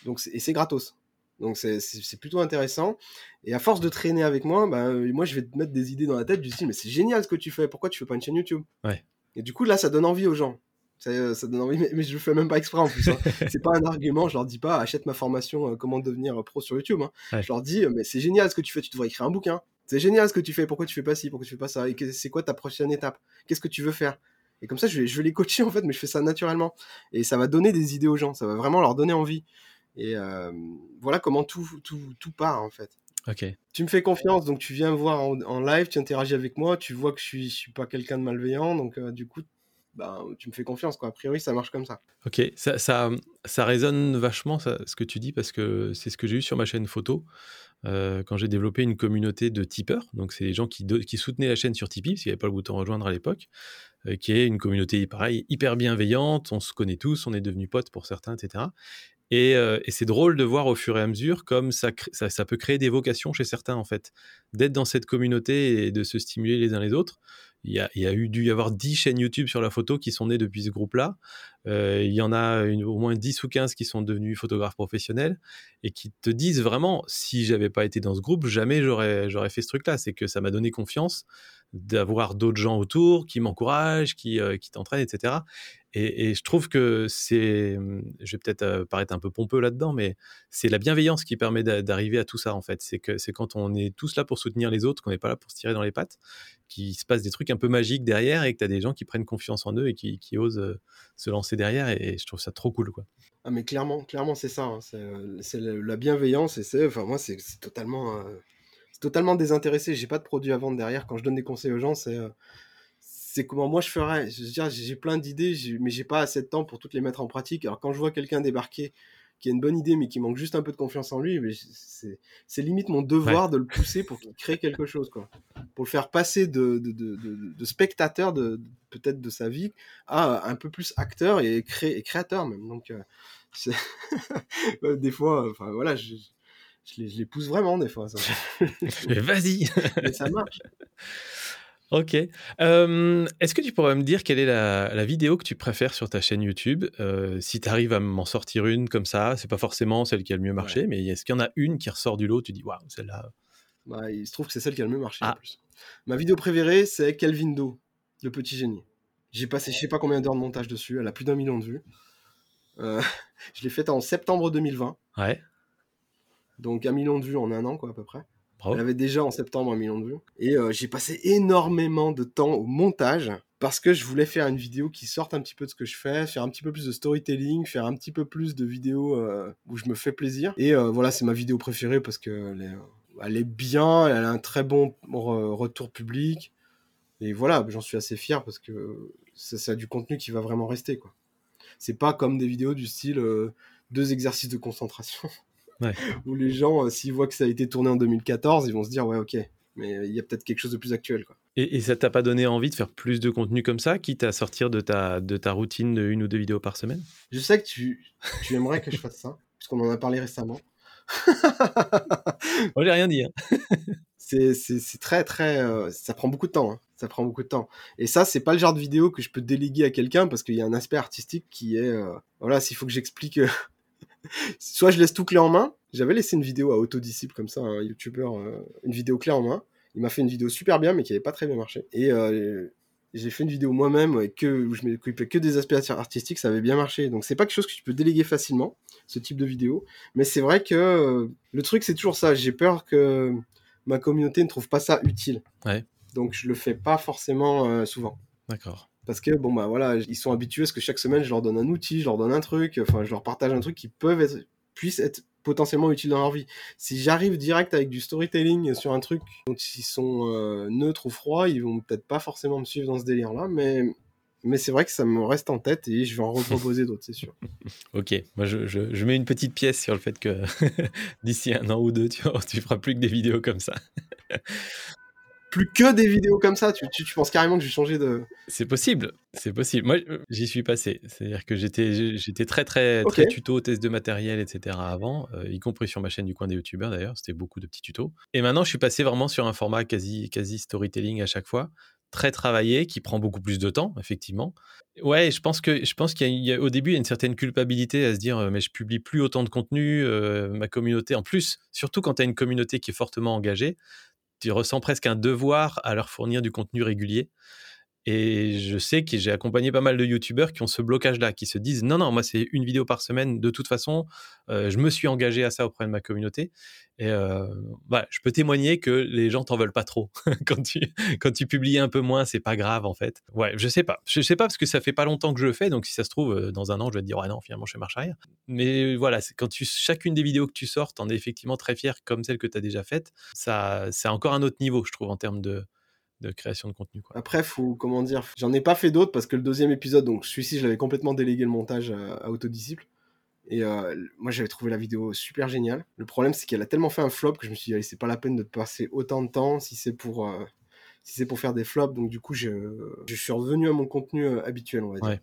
donc c'est- et c'est gratos. Donc c'est- plutôt intéressant. Et à force de traîner avec moi, bah, euh, moi je vais te mettre des idées dans la tête du style mais c'est génial ce que tu fais, pourquoi tu fais pas une chaîne YouTube? Ouais. Et du coup là ça donne envie aux gens. Ça, euh, ça donne envie, mais, mais je le fais même pas exprès en plus. hein. <laughs> c'est pas un argument, je leur dis pas achète ma formation euh, comment devenir pro sur YouTube. hein. Ouais. Je leur dis mais c'est génial ce que tu fais, tu devrais écrire un bouquin. c'est génial ce que tu fais, pourquoi tu fais pas ci, pourquoi tu fais pas ça, et c'est quoi ta prochaine étape, qu'est-ce que tu veux faire? Et comme ça, je vais, je vais les coacher en fait, mais je fais ça naturellement. Et ça va donner des idées aux gens, ça va vraiment leur donner envie. Et euh, voilà comment tout, tout, tout part en fait. Ok. Tu me fais confiance, donc tu viens me voir en, live, tu interagis avec moi, tu vois que je suis, je suis pas quelqu'un de malveillant, donc euh, du coup, bah, tu me fais confiance. Quoi. A priori, ça marche comme ça. Ok, ça, ça, ça résonne vachement ce que tu dis parce que c'est ce que j'ai eu sur ma chaîne photo. Euh, quand j'ai développé une communauté de tipeurs, donc c'est les gens qui, qui, soutenaient la chaîne sur Tipeee, parce qu'il n'y avait pas le bouton rejoindre à l'époque, euh, qui est une communauté pareil, hyper bienveillante, on se connaît tous, on est devenus potes pour certains, etc. Euh, et, c'est drôle de voir au fur et à mesure comme ça, peut créer des vocations chez certains, en fait, d'être dans cette communauté et de se stimuler les uns les autres. Il y a, eu, dû y avoir 10 chaînes YouTube sur la photo qui sont nées depuis ce groupe-là. Euh, il y en a au moins 10 ou 15 qui sont devenus photographes professionnels et qui te disent vraiment, si j'avais pas été dans ce groupe, jamais j'aurais, fait ce truc-là. C'est que ça m'a donné confiance d'avoir d'autres gens autour qui m'encouragent, qui, euh, qui t'entraînent, etc. Et, je trouve que c'est, je vais peut-être euh, paraître un peu pompeux là-dedans, mais c'est la bienveillance qui permet d'arriver à tout ça en fait. C'est que c'est quand on est tous là pour soutenir les autres, qu'on n'est pas là pour se tirer dans les pattes, qu'il se passe des trucs un peu magiques derrière et que tu as des gens qui prennent confiance en eux et qui, osent euh, se lancer derrière. Et, je trouve ça trop cool quoi. Ah mais clairement, clairement c'est ça. Hein. C'est la bienveillance et c'est, enfin moi c'est totalement totalement désintéressé. J'ai pas de produit à vendre derrière. Quand je donne des conseils aux gens, c'est euh, c'est comment moi je ferais. Je veux dire, j'ai plein d'idées, mais j'ai pas assez de temps pour toutes les mettre en pratique. Alors quand je vois quelqu'un débarquer qui a une bonne idée, mais qui manque juste un peu de confiance en lui, c'est limite mon devoir de le pousser pour qu'il crée quelque chose, quoi. Pour le faire passer de, de, de, de spectateur de, peut-être de sa vie à un peu plus acteur et, cré, et créateur même. Donc, euh, <laughs> des fois, enfin voilà, je, je les, pousse vraiment des fois. <laughs> Vas-y. Mais ça marche. <laughs> Ok. Est-ce que tu pourrais me dire quelle est la, vidéo que tu préfères sur ta chaîne YouTube? Euh, Si tu arrives à m'en sortir une comme ça, c'est pas forcément celle qui a le mieux marché, mais est-ce qu'il y en a une qui ressort du lot Tu dis, waouh, celle-là? Bah, il se trouve que c'est celle qui a le mieux marché en ah. plus. Ma vidéo préférée, c'est Kelvin Do, le petit génie. J'ai passé je sais pas combien d'heures de montage dessus, elle a plus d'un million de vues. Euh, <laughs> je l'ai faite en septembre 2020. Ouais donc un million de vues en un an, quoi, à peu près. Elle avait déjà en septembre un million de vues. Et euh, j'ai passé énormément de temps au montage parce que je voulais faire une vidéo qui sorte un petit peu de ce que je fais, faire un petit peu plus de storytelling, faire un petit peu plus de vidéos euh, où je me fais plaisir. Et euh, voilà, c'est ma vidéo préférée parce qu'elle est, elle est bien, elle a un très bon retour public. Et voilà, j'en suis assez fier parce que ça, a du contenu qui va vraiment rester. C'est pas comme des vidéos du style deux exercices de concentration. <laughs> <laughs> où les gens, euh, s'ils voient que ça a été tourné en 2014, ils vont se dire ouais ok, mais il y a peut-être quelque chose de plus actuel. Quoi. Et, ça t'a pas donné envie de faire plus de contenu comme ça, quitte à sortir de ta, de ta routine de une ou deux vidéos par semaine? Je sais que tu, tu aimerais que je fasse ça, <laughs> puisqu'on en a parlé récemment. Moi j'ai rien dit. Hein. <laughs> c'est très très... Euh, ça prend beaucoup de temps. Hein. Ça prend beaucoup de temps. Et ça, c'est pas le genre de vidéo que je peux déléguer à quelqu'un parce qu'il y a un aspect artistique qui est... Euh, voilà, s'il faut que j'explique soit je laisse tout clé en main. J'avais laissé une vidéo à Autodisciple comme ça, un youtubeur, euh, une vidéo clé en main. Il m'a fait une vidéo super bien, mais qui n'avait pas très bien marché. Et euh, j'ai fait une vidéo moi-même que, où je m'occupais que des aspects artistiques, ça avait bien marché. Donc c'est pas quelque chose que tu peux déléguer facilement, ce type de vidéo. Mais c'est vrai que euh, le truc, c'est toujours ça. J'ai peur que ma communauté ne trouve pas ça utile. Donc je le fais pas forcément souvent. D'accord parce que bon bah voilà, ils sont habitués à ce que chaque semaine je leur donne un outil, je leur donne un truc, enfin je leur partage un truc qui peuvent être, puisse être potentiellement utile dans leur vie. Si j'arrive direct avec du storytelling sur un truc dont ils sont euh, neutres ou froids, ils vont peut-être pas forcément me suivre dans ce délire là, mais mais c'est vrai que ça me reste en tête et je vais en reproposer d'autres, c'est sûr. <laughs> ok, moi je, je, mets une petite pièce sur le fait que <laughs> d'ici un an ou deux, tu, <laughs> tu feras plus que des vidéos comme ça plus que des vidéos comme ça. Tu, tu, penses carrément que j'ai changé de. C'est possible, c'est possible. Moi, j'y suis passé. C'est-à-dire que j'étais, j'étais très, très, très tuto, test de matériel, etc. avant, euh, y compris sur ma chaîne du coin des youtubeurs d'ailleurs. C'était beaucoup de petits tutos. Et maintenant, je suis passé vraiment sur un format quasi, quasi storytelling à chaque fois. Très travaillé, qui prend beaucoup plus de temps, effectivement. Ouais, je pense que je pense qu'il y, a, au début il y a une certaine culpabilité à se dire euh, mais je publie plus autant de contenu, euh, ma communauté en plus, surtout quand tu as une communauté qui est fortement engagée, tu ressens presque un devoir à leur fournir du contenu régulier. Et je sais que j'ai accompagné pas mal de youtubeurs qui ont ce blocage-là, qui se disent non, non, moi c'est une vidéo par semaine de toute façon. je me suis engagé à ça auprès de ma communauté. Et bah, je peux témoigner que les gens t'en veulent pas trop <laughs> quand tu quand tu publies un peu moins, c'est pas grave en fait. Ouais, je sais pas, je sais pas parce que ça fait pas longtemps que je le fais, donc si ça se trouve dans un an, je vais te dire ouais non finalement je fais marche arrière. Mais voilà, quand tu chacune des vidéos que tu sors, t'en es effectivement très fier comme celle que tu as déjà faite. C'est encore un autre niveau, je trouve, en termes de de création de contenu. Quoi. Après, faut, comment dire, j'en ai pas fait d'autres parce que le deuxième épisode, donc celui-ci, je l'avais complètement délégué le montage à Autodisciple. Et euh, moi, j'avais trouvé la vidéo super géniale. Le problème, c'est qu'elle a tellement fait un flop que je me suis dit, c'est pas la peine de passer autant de temps si c'est pour, euh, si c'est pour faire des flops. Donc, du coup, je, je suis revenu à mon contenu euh, habituel, on va dire.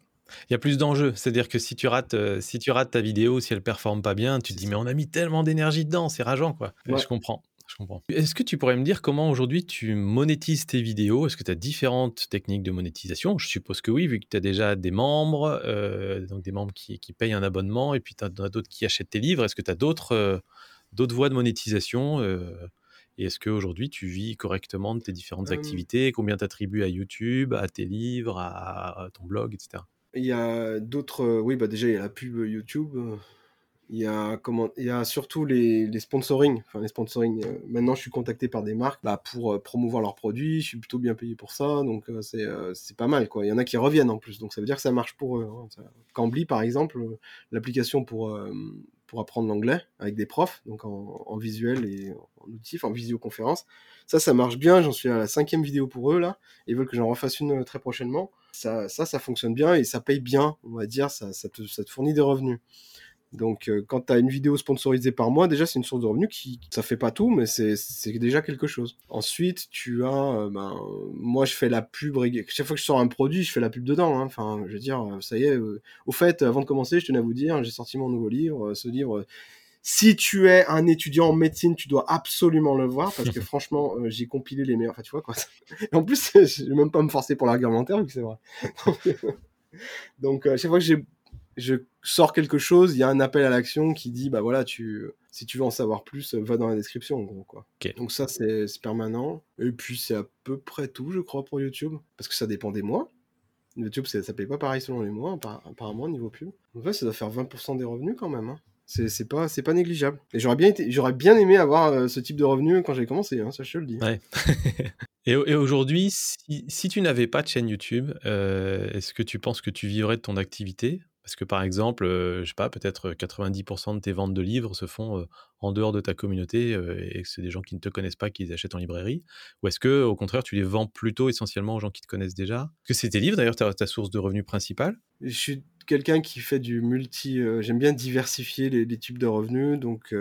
Il y a plus d'enjeux, c'est-à-dire que si tu rates, si tu rates ta vidéo, si elle performe pas bien, tu te dis mais on a mis tellement d'énergie dedans, c'est rageant quoi. Je comprends je comprends. Est-ce que tu pourrais me dire comment aujourd'hui tu monétises tes vidéos? Est-ce que tu as différentes techniques de monétisation? Je suppose que oui, vu que tu as déjà des membres, euh, donc des membres qui, payent un abonnement, et puis tu as, d'autres qui achètent tes livres. Est-ce que tu as d'autres euh, d'autres voies de monétisation euh, Et est-ce qu'aujourd'hui tu vis correctement de tes différentes activités? Combien tu attribues à YouTube, à tes livres, à, ton blog, etc. Il y a d'autres. oui, bah déjà, il y a la pub YouTube. Il y a, comment, il y a surtout les, les sponsoring. Enfin, les sponsoring. Euh, maintenant, je suis contacté par des marques bah, pour euh, promouvoir leurs produits. Je suis plutôt bien payé pour ça. Donc, euh, c'est, pas mal. Quoi. Il y en a qui reviennent en plus. Donc, ça veut dire que ça marche pour eux. Hein. Cambly, par exemple, l'application pour, pour apprendre l'anglais avec des profs, donc en, en visuel et en outil, en visioconférence. Ça, ça marche bien. J'en suis à la cinquième vidéo pour eux, là. Ils veulent que j'en refasse une très prochainement. Ça, ça, ça fonctionne bien et ça paye bien, on va dire. Ça, ça, te, ça te fournit des revenus. Donc, euh, quand tu as une vidéo sponsorisée par mois, déjà, c'est une source de revenus qui, ça fait pas tout, mais c'est déjà quelque chose. Ensuite, tu as, euh, ben, moi, je fais la pub, chaque fois que je sors un produit, je fais la pub dedans. Hein. Enfin, je veux dire, euh, ça y est. Au fait, avant de commencer, je tenais à vous dire, j'ai sorti mon nouveau livre. ce livre, si tu es un étudiant en médecine, tu dois absolument le voir parce que <laughs> franchement, j'ai compilé les meilleurs. Enfin, tu vois quoi. <laughs> Et en plus, <laughs> je vais même pas me forcer pour l'argumentaire vu que c'est vrai. Donc, chaque fois que j'ai je sors quelque chose, il y a un appel à l'action qui dit bah voilà, tu si tu veux en savoir plus, va dans la description en gros quoi. Donc ça c'est permanent. Et puis c'est à peu près tout je crois pour YouTube parce que ça dépend des mois. YouTube ça paye pas pareil selon les mois apparemment niveau pub. En fait ça doit faire 20% des revenus quand même. Hein. C'est pas pas négligeable. Et j'aurais bien été j'aurais bien aimé avoir euh, ce type de revenus quand j'ai commencé. Hein, ça je te le dis. Ouais. <laughs> et, aujourd'hui, si, si, tu n'avais pas de chaîne YouTube, euh, est-ce que tu penses que tu vivrais de ton activité? Parce que par exemple, je sais pas, peut-être 90% de tes ventes de livres se font en dehors de ta communauté et que c'est des gens qui ne te connaissent pas qui les achètent en librairie? Ou est-ce que, au contraire, tu les vends plutôt essentiellement aux gens qui te connaissent déjà? Que c'est tes livres d'ailleurs ta, ta source de revenus principale Je suis quelqu'un qui fait du multi. J'aime bien diversifier les, types de revenus. Donc,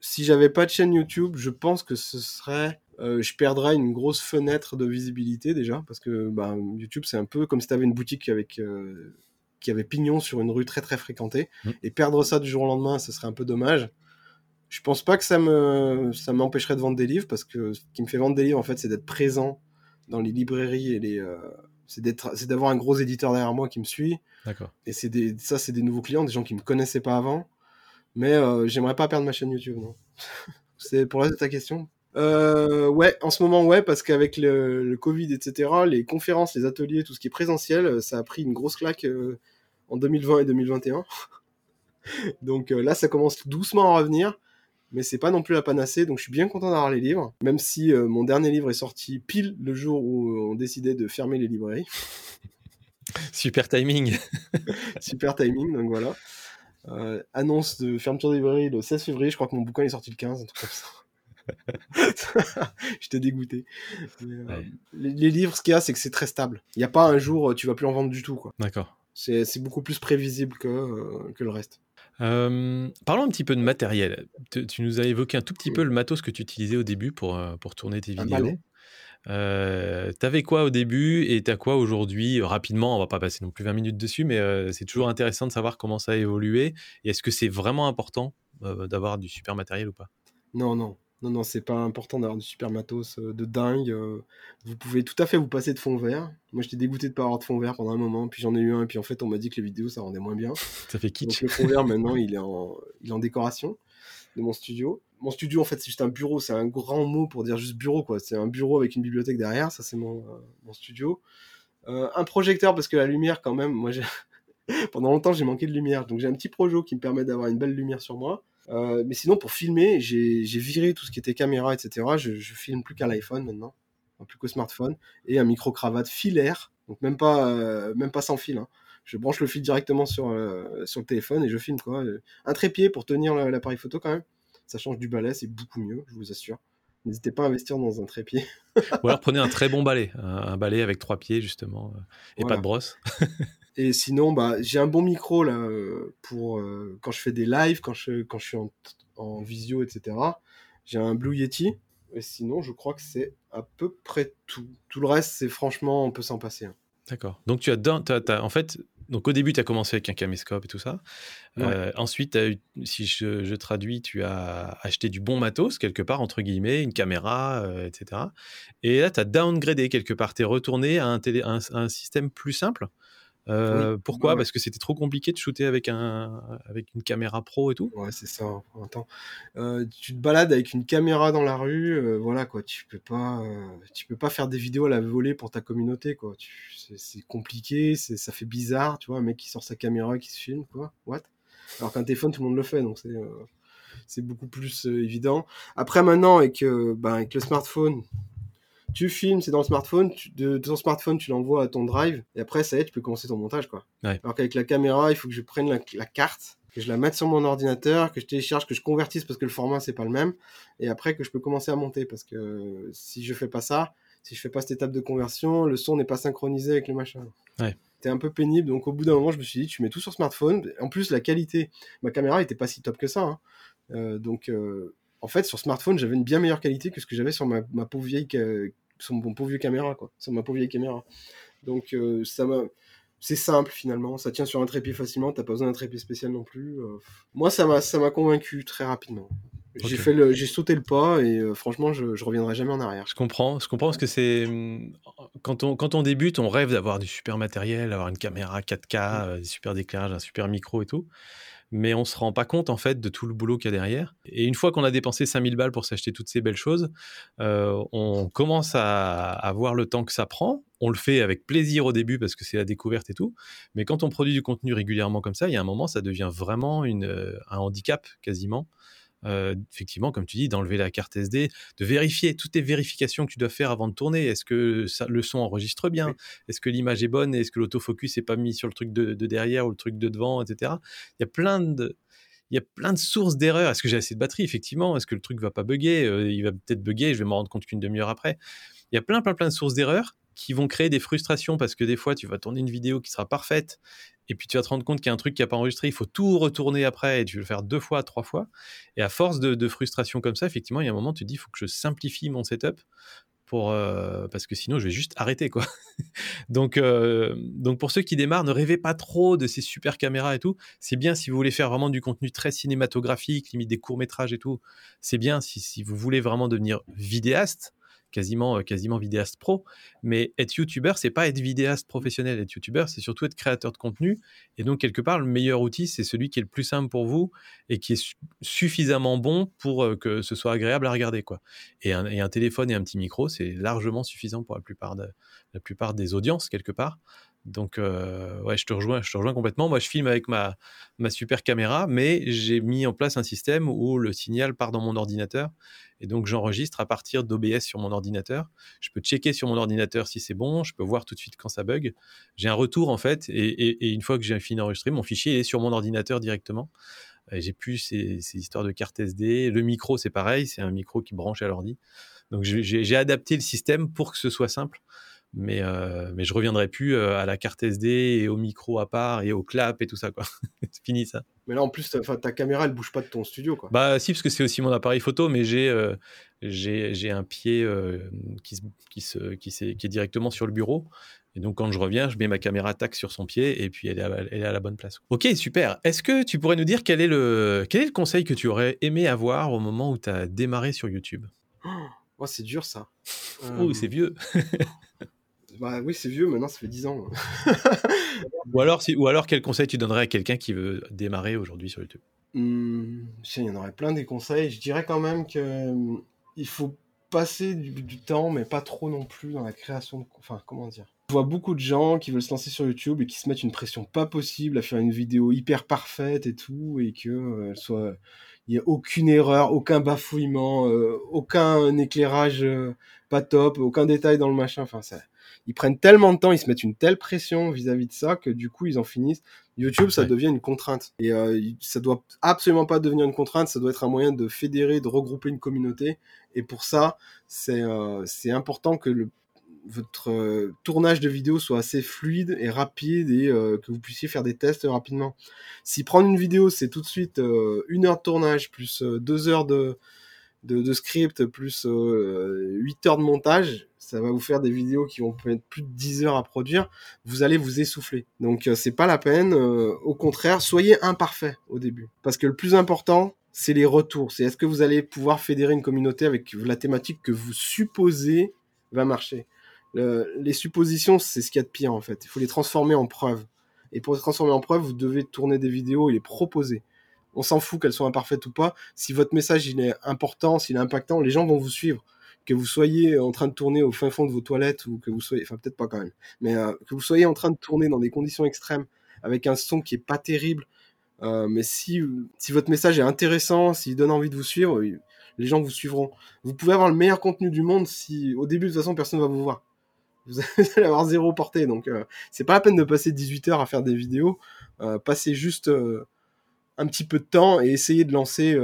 si j'avais pas de chaîne YouTube, je pense que ce serait je perdrais une grosse fenêtre de visibilité déjà, parce que bah, YouTube, c'est un peu comme si tu avais une boutique avec qui avait pignon sur une rue très très fréquentée. Mm. Et perdre ça du jour au lendemain, ce serait un peu dommage. Je pense pas que ça me ça m'empêcherait de vendre des livres parce que ce qui me fait vendre des livres en fait, c'est d'être présent dans les librairies et les euh, c'est d'être c'est d'avoir un gros éditeur derrière moi qui me suit. D'accord. Et c'est des ça c'est des nouveaux clients, des gens qui me connaissaient pas avant. Mais euh, j'aimerais pas perdre ma chaîne YouTube, non. <laughs> c'est pour la ta question. Euh, ouais, en ce moment, ouais, parce qu'avec le, Covid, etc., les conférences, les ateliers, tout ce qui est présentiel, euh, ça a pris une grosse claque euh, en 2020 et 2021. <laughs> donc là, ça commence doucement à revenir, mais c'est pas non plus la panacée, donc je suis bien content d'avoir les livres, même si mon dernier livre est sorti pile le jour où on décidait de fermer les librairies. <laughs> Super timing. <laughs> Super timing, donc voilà. annonce de fermeture de librairie le 16 février, je crois que mon bouquin est sorti le 15, un truc comme ça. <laughs> J'étais dégoûté. Euh, les, livres, ce qu'il y a, c'est que c'est très stable. Il n'y a pas un jour, tu vas plus en vendre du tout. quoi. D'accord. C'est beaucoup plus prévisible que, euh, que le reste. Euh, parlons un petit peu de matériel. Tu, nous as évoqué un tout petit peu le matos que tu utilisais au début pour, pour tourner tes vidéos. Euh, T'avais quoi au début et t'as quoi aujourd'hui? Rapidement, on va pas passer non plus 20 minutes dessus, mais c'est toujours intéressant de savoir comment ça a évolué. Et est-ce que c'est vraiment important d'avoir du super matériel ou pas? Non, non. Non, non, c'est pas important d'avoir du super matos euh, de dingue. Euh. vous pouvez tout à fait vous passer de fond vert. Moi, j'étais dégoûté de pas avoir de fond vert pendant un moment, puis j'en ai eu un, et puis en fait, on m'a dit que les vidéos, ça rendait moins bien. <laughs> Ça fait kitsch. Donc, le fond vert, <laughs> maintenant, il est, en, il est en décoration de mon studio. Mon studio, en fait, c'est juste un bureau. C'est un grand mot pour dire juste bureau, quoi. C'est un bureau avec une bibliothèque derrière. Ça, c'est mon, euh, mon studio. Euh, un projecteur parce que la lumière, quand même, moi, j'ai... <laughs> pendant longtemps, j'ai manqué de lumière. Donc, j'ai un petit projo qui me permet d'avoir une belle lumière sur moi. Euh, mais sinon, pour filmer, j'ai, viré tout ce qui était caméra, etc. Je, je filme plus qu'à l'iPhone maintenant, plus qu'au smartphone. Et un micro-cravate filaire, donc même pas, euh, même pas sans fil. Hein. Je branche le fil directement sur, sur le téléphone et je filme quoi. Un trépied pour tenir l'appareil photo quand même. Ça change du balai, c'est beaucoup mieux, je vous assure. N'hésitez pas à investir dans un trépied. Ou alors prenez un très bon balai, un, balai avec trois pieds justement, euh, et pas de brosse. <laughs> et sinon, bah, j'ai un bon micro là euh, pour euh, quand je fais des lives, quand je, quand je suis en, visio, etc. J'ai un Blue Yeti. Et sinon, je crois que c'est à peu près tout. Tout le reste, c'est franchement, on peut s'en passer. Hein. D'accord. Donc tu as, en fait, donc au début, tu as commencé avec un caméscope et tout ça. Euh, ensuite, si je, traduis, tu as acheté du bon matos, quelque part, entre guillemets, une caméra, euh, etc. Et là, tu as downgradé quelque part. Tu es retourné à un, un, système plus simple euh, pourquoi? Parce que c'était trop compliqué de shooter avec, un, avec une caméra pro et tout Ouais, c'est ça. Attends. Euh, tu te balades avec une caméra dans la rue, euh, voilà quoi. Tu peux pas, tu peux pas faire des vidéos à la volée pour ta communauté quoi. C'est compliqué, ça fait bizarre, tu vois, un mec qui sort sa caméra, qui se filme quoi. What? Alors qu'un téléphone, tout le monde le fait, donc c'est c'est beaucoup plus évident. Après maintenant avec, ben, avec le smartphone, tu filmes, c'est dans le smartphone, de, ton smartphone, tu l'envoies à ton drive, et après, ça y est, tu peux commencer ton montage, quoi. Alors qu'avec la caméra, il faut que je prenne la, carte, que je la mette sur mon ordinateur, que je télécharge, que je convertisse parce que le format, c'est pas le même, et après que je peux commencer à monter, parce que si je fais pas ça, si je fais pas cette étape de conversion, le son n'est pas synchronisé avec le machin. Ouais. C'était un peu pénible, donc au bout d'un moment, je me suis dit, tu mets tout sur smartphone. En plus, la qualité, ma caméra était pas si top que ça, hein. euh, donc euh, en fait, sur smartphone, j'avais une bien meilleure qualité que ce que j'avais sur ma, pauvre vieille, sur mon pauvre caméra, quoi. Sur ma pauvre vieille caméra. Donc, euh, ça m'a. C'est simple finalement, ça tient sur un trépied facilement, t'as pas besoin d'un trépied spécial non plus. Euh. moi, ça m'a, ça m'a convaincu très rapidement. J'ai fait le, j'ai sauté le pas et euh, franchement, je, je reviendrai jamais en arrière. Je comprends, je comprends parce que c'est quand on quand on débute, on rêve d'avoir du super matériel, d'avoir une caméra 4K, mm. des super éclairages, un super micro et tout mais on se rend pas compte en fait de tout le boulot qu'il y a derrière. Et une fois qu'on a dépensé 5000 balles pour s'acheter toutes ces belles choses, euh, on commence à, voir le temps que ça prend. On le fait avec plaisir au début parce que c'est la découverte et tout, mais quand on produit du contenu régulièrement comme ça, il y a un moment, ça devient vraiment euh, un handicap quasiment. Euh, effectivement, comme tu dis, d'enlever la carte SD, de vérifier toutes les vérifications que tu dois faire avant de tourner. Est-ce que ça, le son enregistre bien? Est-ce que l'image est bonne? Est-ce que l'autofocus n'est pas mis sur le truc de, derrière ou le truc de devant, etc. Il y a plein de, il y a plein de sources d'erreurs. Est-ce que j'ai assez de batterie? Effectivement. Est-ce que le truc va pas bugger? Euh, Il va peut-être bugger. Je vais me rendre compte qu'une demi-heure après. Il y a plein, plein, plein de sources d'erreurs qui vont créer des frustrations parce que des fois, tu vas tourner une vidéo qui sera parfaite et puis tu vas te rendre compte qu'il y a un truc qui n'a pas enregistré, il faut tout retourner après et tu veux le faire deux fois, trois fois. Et à force de, frustration comme ça, effectivement, il y a un moment, tu te dis, il faut que je simplifie mon setup pour, euh, parce que sinon je vais juste arrêter quoi. <laughs> donc, euh, donc pour ceux qui démarrent, ne rêvez pas trop de ces super caméras et tout. C'est bien si vous voulez faire vraiment du contenu très cinématographique, limite des courts métrages et tout. C'est bien si, si, vous voulez vraiment devenir vidéaste quasiment, euh, quasiment vidéaste pro. Mais être youtubeur, c'est pas être vidéaste professionnel. Être youtubeur, c'est surtout être créateur de contenu. Et donc, quelque part, le meilleur outil, c'est celui qui est le plus simple pour vous et qui est suffisamment bon pour euh, que ce soit agréable à regarder. Quoi. Et, un, et un téléphone et un petit micro, c'est largement suffisant pour la plupart, de, la plupart des audiences, quelque part. Donc, euh, ouais, je te rejoins, je te rejoins complètement. Moi, je filme avec ma, ma super caméra, mais j'ai mis en place un système où le signal part dans mon ordinateur et donc, j'enregistre à partir d'OBS sur mon ordinateur. Je peux checker sur mon ordinateur si c'est bon. Je peux voir tout de suite quand ça bug. J'ai un retour, en fait. Et, une fois que j'ai fini d'enregistrer, mon fichier est sur mon ordinateur directement. J'ai plus ces, histoires de carte SD. Le micro, c'est pareil. C'est un micro qui branche à l'ordi. Donc, j'ai adapté le système pour que ce soit simple mais euh, mais je reviendrai plus euh, à la carte SD et au micro à part et au clap et tout ça quoi. <laughs> c'est fini ça. Mais là en plus ta, caméra elle bouge pas de ton studio quoi. Bah si parce que c'est aussi mon appareil photo mais j'ai euh, j'ai un pied qui qui se qui, qui est directement sur le bureau et donc quand je reviens je mets ma caméra tac sur son pied et puis elle est à, elle est à la bonne place. Ok super. Est-ce que tu pourrais nous dire quel est le quel est le conseil que tu aurais aimé avoir au moment où tu as démarré sur YouTube? Oh, c'est dur ça. Oh, c'est vieux. <laughs> Bah oui, c'est vieux, maintenant ça fait 10 ans. <laughs> ou, alors, si, ou alors, quel conseil tu donnerais à quelqu'un qui veut démarrer aujourd'hui sur YouTube? Mmh, Il y en aurait plein des conseils. Je dirais quand même qu'il hum, faut passer du, temps, mais pas trop non plus dans la création. Enfin, comment dire? Je vois beaucoup de gens qui veulent se lancer sur YouTube et qui se mettent une pression pas possible à faire une vidéo hyper parfaite et tout, et que euh, soit il n'y a aucune erreur, aucun bafouillement, euh, aucun éclairage euh, pas top, aucun détail dans le machin. Enfin, ça, ils prennent tellement de temps, ils se mettent une telle pression vis-à-vis de ça que du coup, ils en finissent. YouTube, ça devient une contrainte. Et euh, ça doit absolument pas devenir une contrainte, ça doit être un moyen de fédérer, de regrouper une communauté. Et pour ça, c'est c'est important que le votre euh, tournage de vidéo soit assez fluide et rapide et euh, que vous puissiez faire des tests rapidement. Si prendre une vidéo, c'est tout de suite euh, une heure de tournage plus deux heures de, de, script plus 8 heures de montage, ça va vous faire des vidéos qui vont mettre plus de 10 heures à produire, vous allez vous essouffler. Donc c'est pas la peine, au contraire, soyez imparfait au début. Parce que le plus important, c'est les retours. C'est est-ce que vous allez pouvoir fédérer une communauté avec la thématique que vous supposez va marcher les suppositions, c'est ce qu'il y a de pire en fait. Il faut les transformer en preuves. Et pour les transformer en preuves, vous devez tourner des vidéos et les proposer. On s'en fout qu'elles soient imparfaites ou pas. Si votre message il est important, s'il est impactant, les gens vont vous suivre. Que vous soyez en train de tourner au fin fond de vos toilettes ou que vous soyez, enfin peut-être pas quand même, mais euh, que vous soyez en train de tourner dans des conditions extrêmes avec un son qui est pas terrible, euh, mais si si votre message est intéressant, s'il donne envie de vous suivre, les gens vous suivront. Vous pouvez avoir le meilleur contenu du monde si au début de toute façon personne va vous voir vous <laughs> allez avoir zéro portée. Donc, euh, c'est pas la peine de passer 18 heures à faire des vidéos. Euh, passez juste un petit peu de temps et essayez de lancer,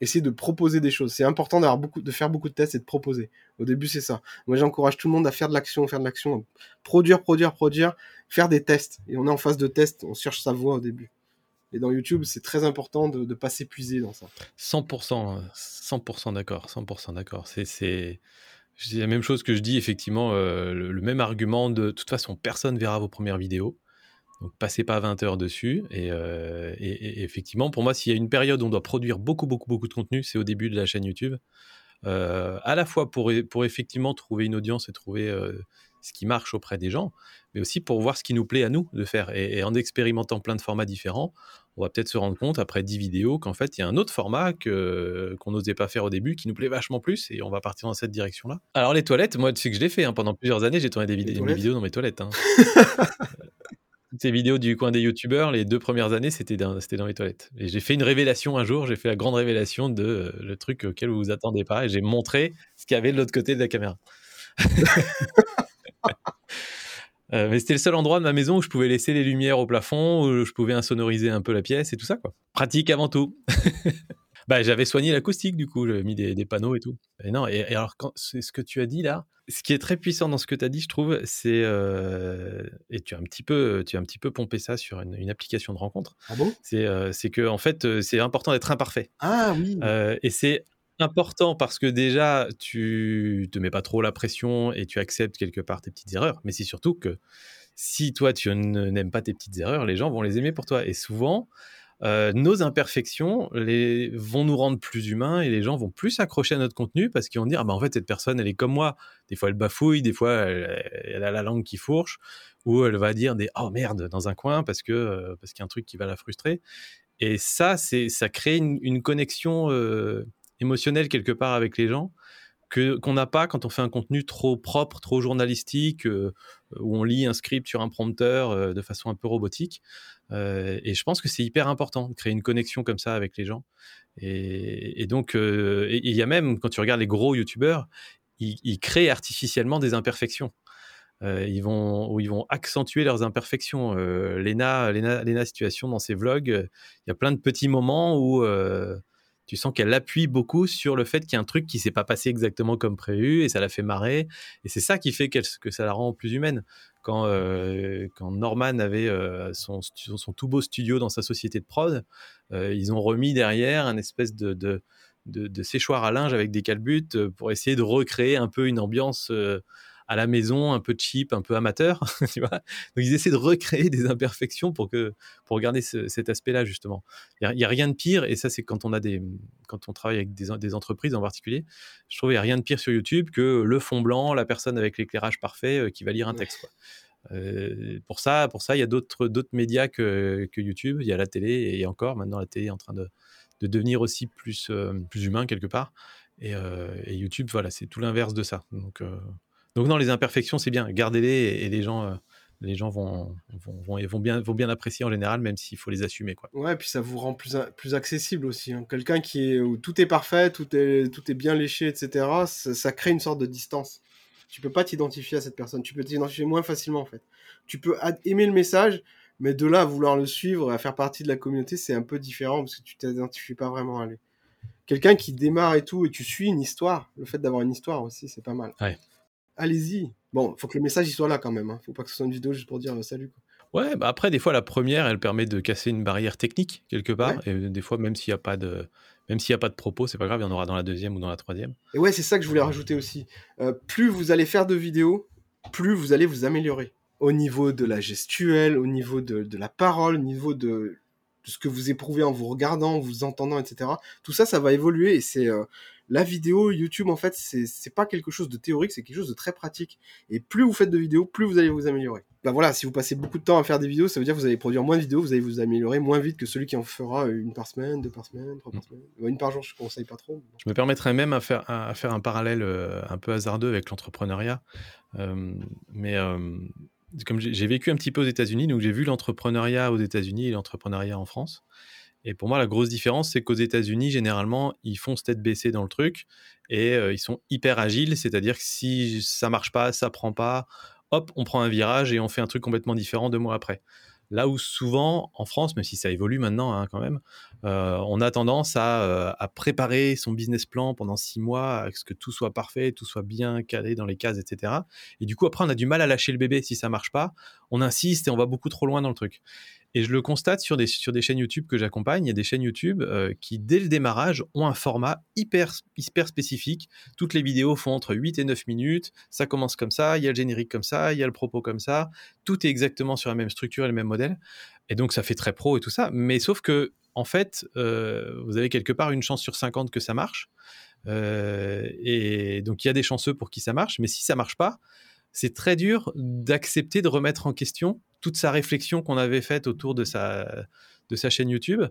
essayez de proposer des choses. C'est important d'avoir beaucoup, de faire beaucoup de tests et de proposer. Au début, c'est ça. Moi, j'encourage tout le monde à faire de l'action, faire de l'action, produire, produire, produire, faire des tests. Et on est en phase de test, on cherche sa voie au début. Et dans YouTube, c'est très important de ne pas s'épuiser dans ça. 100%, 100% d'accord, 100% d'accord. C'est la même chose que je dis, effectivement, euh, le, même argument de, toute façon, personne verra vos premières vidéos. Donc, passez pas 20 heures dessus. Euh, et, effectivement, pour moi, s'il y a une période où on doit produire beaucoup, beaucoup, beaucoup de contenu, c'est au début de la chaîne YouTube. Euh, à la fois pour, pour effectivement trouver une audience et trouver ce qui marche auprès des gens, mais aussi pour voir ce qui nous plaît à nous de faire. Et, en expérimentant plein de formats différents, on va peut-être se rendre compte après 10 vidéos qu'en fait, il y a un autre format que, qu'on n'osait pas faire au début qui nous plaît vachement plus et on va partir dans cette direction-là. Alors, les toilettes, moi, tu sais que je l'ai fait. Hein. pendant plusieurs années, j'ai tourné des, vidéos dans mes toilettes. Hein. <laughs> Toutes ces vidéos du coin des youtubeurs, les deux premières années, c'était dans, dans les toilettes. Et j'ai fait une révélation un jour, j'ai fait la grande révélation de euh, le truc auquel vous vous attendez pas et j'ai montré ce qu'il y avait de l'autre côté de la caméra. <laughs> Euh, mais c'était le seul endroit de ma maison où je pouvais laisser les lumières au plafond, où je pouvais insonoriser un peu la pièce et tout ça, quoi. Pratique avant tout. <laughs> bah, j'avais soigné l'acoustique, du coup, j'avais mis des, panneaux et tout. Et non, et, alors, c'est ce que tu as dit là, ce qui est très puissant dans ce que tu as dit, je trouve, c'est. Euh, et tu as, un petit peu, tu as un petit peu pompé ça sur une, application de rencontre. Ah bon? C'est euh, que, en fait, c'est important d'être imparfait. Ah oui Et c'est important parce que déjà, tu te mets pas trop la pression et tu acceptes quelque part tes petites erreurs. Mais c'est surtout que si toi, tu n'aimes pas tes petites erreurs, les gens vont les aimer pour toi. Et souvent, euh, nos imperfections les, vont nous rendre plus humains et les gens vont plus s'accrocher à notre contenu parce qu'ils vont dire ah ben en fait cette personne elle est comme moi. Des fois elle bafouille des fois elle, a la langue qui fourche ou elle va dire des oh merde dans un coin parce que euh, parce qu'il y a un truc qui va la frustrer. Et ça c'est ça crée une, connexion euh, émotionnel quelque part avec les gens que qu'on n'a pas quand on fait un contenu trop propre, trop journalistique, euh, où on lit un script sur un prompteur euh, de façon un peu robotique. Euh, et je pense que c'est hyper important de créer une connexion comme ça avec les gens. Et, donc, il y a même, quand tu regardes les gros youtubeurs, ils, créent artificiellement des imperfections. ils vont ils vont accentuer leurs imperfections. Lena, Lena, Lena, situation dans ses vlogs, il y a plein de petits moments où tu sens qu'elle appuie beaucoup sur le fait qu'il y a un truc qui s'est pas passé exactement comme prévu et ça la fait marrer. Et c'est ça qui fait que ça la rend plus humaine. Quand, euh, quand Norman avait euh, son, son, tout beau studio dans sa société de prod, euh, ils ont remis derrière un espèce de, de, de, séchoir à linge avec des calbutes pour essayer de recréer un peu une ambiance à la maison, un peu cheap, un peu amateur, <laughs> tu vois. Donc ils essaient de recréer des imperfections pour que pour garder cet aspect-là justement. Il n'y a, rien de pire, et ça c'est quand on a des quand on travaille avec des, entreprises en particulier, je trouve qu'il n'y a rien de pire sur YouTube que le fond blanc, la personne avec l'éclairage parfait euh, qui va lire un texte. Euh, pour ça, pour ça, il y a d'autres d'autres médias que, que, YouTube. Il y a la télé et encore maintenant la télé est en train de, de devenir aussi plus euh, plus humain quelque part. Et, et YouTube, voilà, c'est tout l'inverse de ça. Donc Donc non, les imperfections, c'est bien. Gardez-les et, les gens, les gens vont, vont, vont, bien, vont bien apprécier en général, même s'il faut les assumer. Quoi. Ouais, et puis ça vous rend plus, plus accessible aussi. Hein. Quelqu'un qui est où tout est parfait, tout est, tout est bien léché, etc., ça, crée une sorte de distance. Tu peux pas t'identifier à cette personne. Tu peux t'identifier moins facilement, en fait. Tu peux aimer le message, mais de là à vouloir le suivre, à faire partie de la communauté, c'est un peu différent parce que tu t'identifies pas vraiment à lui. Quelqu'un qui démarre et tout, et tu suis une histoire, le fait d'avoir une histoire aussi, c'est pas mal. Ouais allez-y. Bon, faut que le message il soit là quand même. Hein. Faut pas que ce soit une vidéo juste pour dire euh, salut. Ouais, bah après, des fois, la première, elle permet de casser une barrière technique quelque part. Et des fois, même s'il n'y a pas de, même s'il y a pas de propos, c'est pas grave, il y en aura dans la deuxième ou dans la troisième. Et ouais, c'est ça que je voulais rajouter aussi. Euh, plus vous allez faire de vidéos, plus vous allez vous améliorer au niveau de la gestuelle, au niveau de, la parole, au niveau de, ce que vous éprouvez en vous regardant, en vous entendant, etc. Tout ça, ça va évoluer et c'est euh, la vidéo, YouTube, en fait, c'est pas quelque chose de théorique, c'est quelque chose de très pratique. Et plus vous faites de vidéos, plus vous allez vous améliorer. Ben voilà, si vous passez beaucoup de temps à faire des vidéos, ça veut dire que vous allez produire moins de vidéos, vous allez vous améliorer moins vite que celui qui en fera une par semaine, deux par semaine, trois par mm. semaine. Une par jour, je ne conseille pas trop. Je me permettrais même à faire, à faire un parallèle euh, un peu hasardeux avec l'entrepreneuriat. Euh, mais euh, comme j'ai vécu un petit peu aux États-Unis, donc j'ai vu l'entrepreneuriat aux États-Unis et l'entrepreneuriat en France. Et pour moi, la grosse différence, c'est qu'aux États-Unis, généralement, ils font tête baissée dans le truc et euh, ils sont hyper agiles. C'est-à-dire que si ça marche pas, ça prend pas, hop, on prend un virage et on fait un truc complètement différent deux mois après. Là où souvent, en France, même si ça évolue maintenant hein, quand même, euh, on a tendance euh, à, préparer son business plan pendant six mois, à ce que tout soit parfait, tout soit bien calé dans les cases, etc. Et du coup, après, on a du mal à lâcher le bébé si ça marche pas. On insiste et on va beaucoup trop loin dans le truc. Et je le constate sur des, sur des chaînes YouTube que j'accompagne. Il y a des chaînes YouTube euh, qui, dès le démarrage, ont un format hyper, hyper spécifique. Toutes les vidéos font entre 8 et 9 minutes. Ça commence comme ça, il y a le générique comme ça, il y a le propos comme ça. Tout est exactement sur la même structure et le même modèle. Et donc, ça fait très pro et tout ça. Mais sauf que, en fait, euh, vous avez quelque part une chance sur 50 que ça marche. Euh, et donc, il y a des chanceux pour qui ça marche. Mais si ça marche pas, c'est très dur d'accepter de remettre en question toute sa réflexion qu'on avait faite autour de sa, de sa chaîne YouTube,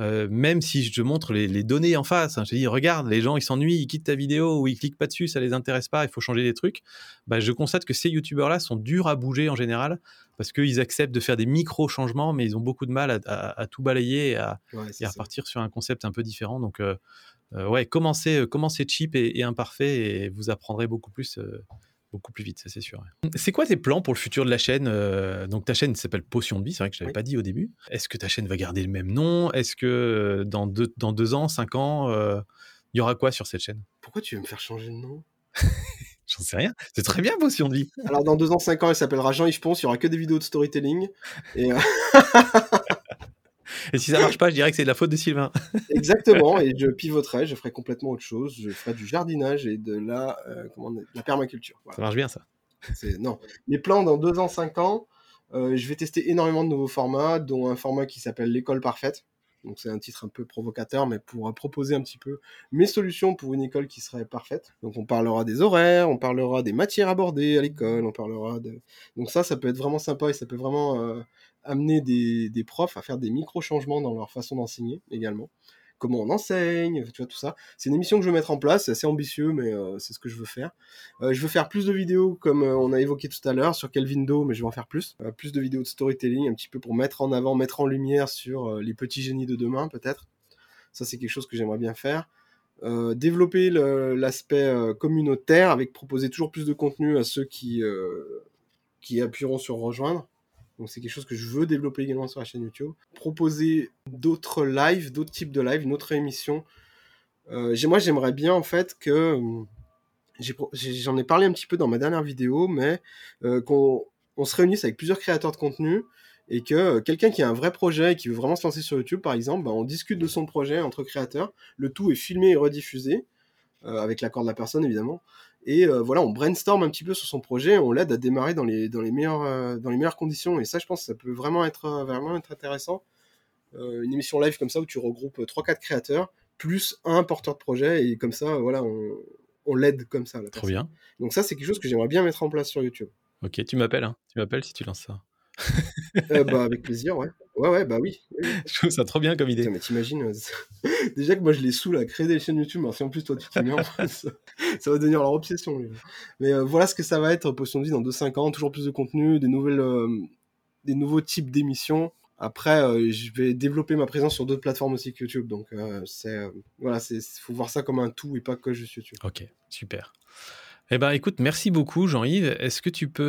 euh, même si je montre les, données en face, hein, je dis regarde, les gens ils s'ennuient, ils quittent ta vidéo ou ils cliquent pas dessus, ça les intéresse pas, il faut changer des trucs. Bah, je constate que ces YouTubeurs-là sont durs à bouger en général parce qu'ils acceptent de faire des micro changements, mais ils ont beaucoup de mal à, tout balayer et à, repartir sur un concept un peu différent. Donc euh, euh, ouais, commencez, commencez cheap et, et, imparfait et vous apprendrez beaucoup plus beaucoup plus vite, ça c'est sûr. C'est quoi tes plans pour le futur de la chaîne euh, Donc ta chaîne s'appelle Potion de vie, c'est vrai que je l'avais pas dit au début. Est-ce que ta chaîne va garder le même nom? Est-ce que euh, dans deux, dans deux ans, cinq ans, euh, il y aura quoi sur cette chaîne? Pourquoi tu veux me faire changer de nom? <laughs> J'en sais rien. C'est très bien Potion de vie. Alors dans deux ans, cinq ans, elle s'appellera Jean-Yves Ponce, il y aura que des vidéos de storytelling. Et <laughs> Et si ça marche pas, je dirais que c'est de la faute de Sylvain. <laughs> Exactement, et je pivoterai, je ferai complètement autre chose. Je ferai du jardinage et de la, euh, comment la permaculture. Ça marche bien, ça. Non. Mes plans dans deux ans, cinq ans, euh, je vais tester énormément de nouveaux formats, dont un format qui s'appelle l'école parfaite. Donc c'est un titre un peu provocateur, mais pour proposer un petit peu mes solutions pour une école qui serait parfaite. Donc on parlera des horaires, on parlera des matières abordées à l'école, on parlera de... Donc ça, ça peut être vraiment sympa et ça peut vraiment euh, amener des, profs à faire des micro-changements dans leur façon d'enseigner également. Comment on enseigne, tu vois, tout ça. C'est une émission que je veux mettre en place, c'est assez ambitieux, mais euh, c'est ce que je veux faire. Euh, je veux faire plus de vidéos, comme euh, on a évoqué tout à l'heure, sur Kelvin Do, mais je vais en faire plus. plus de vidéos de storytelling, un petit peu pour mettre en avant, mettre en lumière sur les petits génies de demain, peut-être. Ça, c'est quelque chose que j'aimerais bien faire. développer l'aspect communautaire avec proposer toujours plus de contenu à ceux qui, qui appuieront sur rejoindre. Donc c'est quelque chose que je veux développer également sur la chaîne YouTube. Proposer d'autres lives, d'autres types de lives, une autre émission. Euh, moi j'aimerais bien en fait que euh, j'en ai, parlé un petit peu dans ma dernière vidéo, mais euh, qu'on se réunisse avec plusieurs créateurs de contenu et que quelqu'un qui a un vrai projet et qui veut vraiment se lancer sur YouTube, par exemple, bah, on discute de son projet entre créateurs. Le tout est filmé et rediffusé, avec l'accord de la personne évidemment. Et euh, voilà, on brainstorm un petit peu sur son projet, on l'aide à démarrer dans les, dans, les meilleures, euh, dans les meilleures conditions. Et ça, je pense que ça peut vraiment être, euh, vraiment être intéressant. une émission live comme ça où tu regroupes 3-4 créateurs, plus un porteur de projet, et comme ça, voilà, on, on l'aide comme ça. Trop bien. Donc ça, c'est quelque chose que j'aimerais bien mettre en place sur YouTube. Ok, tu m'appelles, hein. tu m'appelles si tu lances ça. bah, avec plaisir, ouais. Ouais, ouais, bah oui. <laughs> Je trouve ça trop bien comme idée. mais t'imagines, euh, <laughs> déjà que moi je les saoule à créer des chaînes YouTube, mais si en plus toi tu t'y mets en <laughs> face, ça va devenir leur obsession. Mais euh, voilà ce que ça va être, Potion de vie dans 2-5 ans, toujours plus de contenu, des nouvelles, euh, des nouveaux types d'émissions. Après, je vais développer ma présence sur d'autres plateformes aussi que YouTube. Donc, c'est voilà, c'est faut voir ça comme un tout et pas que juste YouTube. Ok, super. Eh ben, écoute, merci beaucoup, Jean-Yves. Est-ce que tu peux,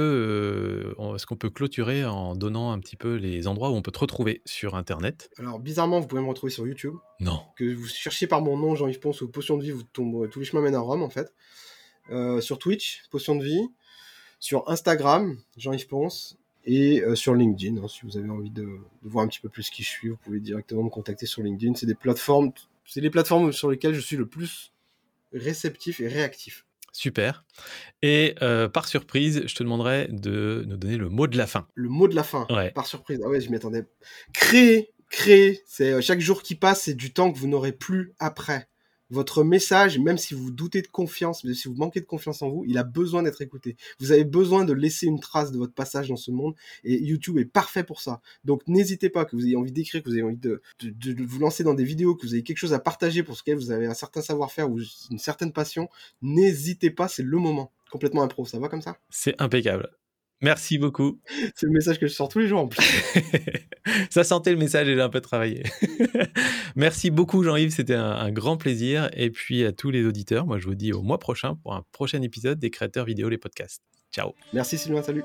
euh, est-ce qu'on peut clôturer en donnant un petit peu les endroits où on peut te retrouver sur Internet? Alors, bizarrement, vous pouvez me retrouver sur YouTube. Non. Que vous cherchiez par mon nom, Jean-Yves Ponce ou Potion de vie, vous tomberez, tous les chemins mènent à Rome, en fait. Euh, sur Twitch, Potion de vie. Sur Instagram, Jean-Yves Ponce. Et euh, sur LinkedIn, hein, si vous avez envie de, de, voir un petit peu plus qui je suis, vous pouvez directement me contacter sur LinkedIn. C'est des plateformes, c'est les plateformes sur lesquelles je suis le plus réceptif et réactif. Super. Et euh, par surprise, je te demanderai de nous donner le mot de la fin. Le mot de la fin. Par surprise. Ah ouais, je m'y attendais. Créer, créer. C'est euh, chaque jour qui passe, c'est du temps que vous n'aurez plus après votre message, même si vous doutez de confiance, si vous manquez de confiance en vous, il a besoin d'être écouté. Vous avez besoin de laisser une trace de votre passage dans ce monde et YouTube est parfait pour ça. Donc n'hésitez pas, que vous ayez envie d'écrire, que vous ayez envie de, vous lancer dans des vidéos, que vous ayez quelque chose à partager pour ce vous avez un certain savoir-faire ou une certaine passion, n'hésitez pas, c'est le moment. Complètement impro, ça va comme ça? C'est impeccable. Merci beaucoup. C'est le message que je sors tous les jours en plus. <laughs> Ça sentait le message et j'ai un peu travaillé. <laughs> Merci beaucoup Jean-Yves, c'était un, grand plaisir. Et puis à tous les auditeurs, moi je vous dis au mois prochain pour un prochain épisode des créateurs vidéo, les podcasts. Ciao. Merci Sylvain, salut.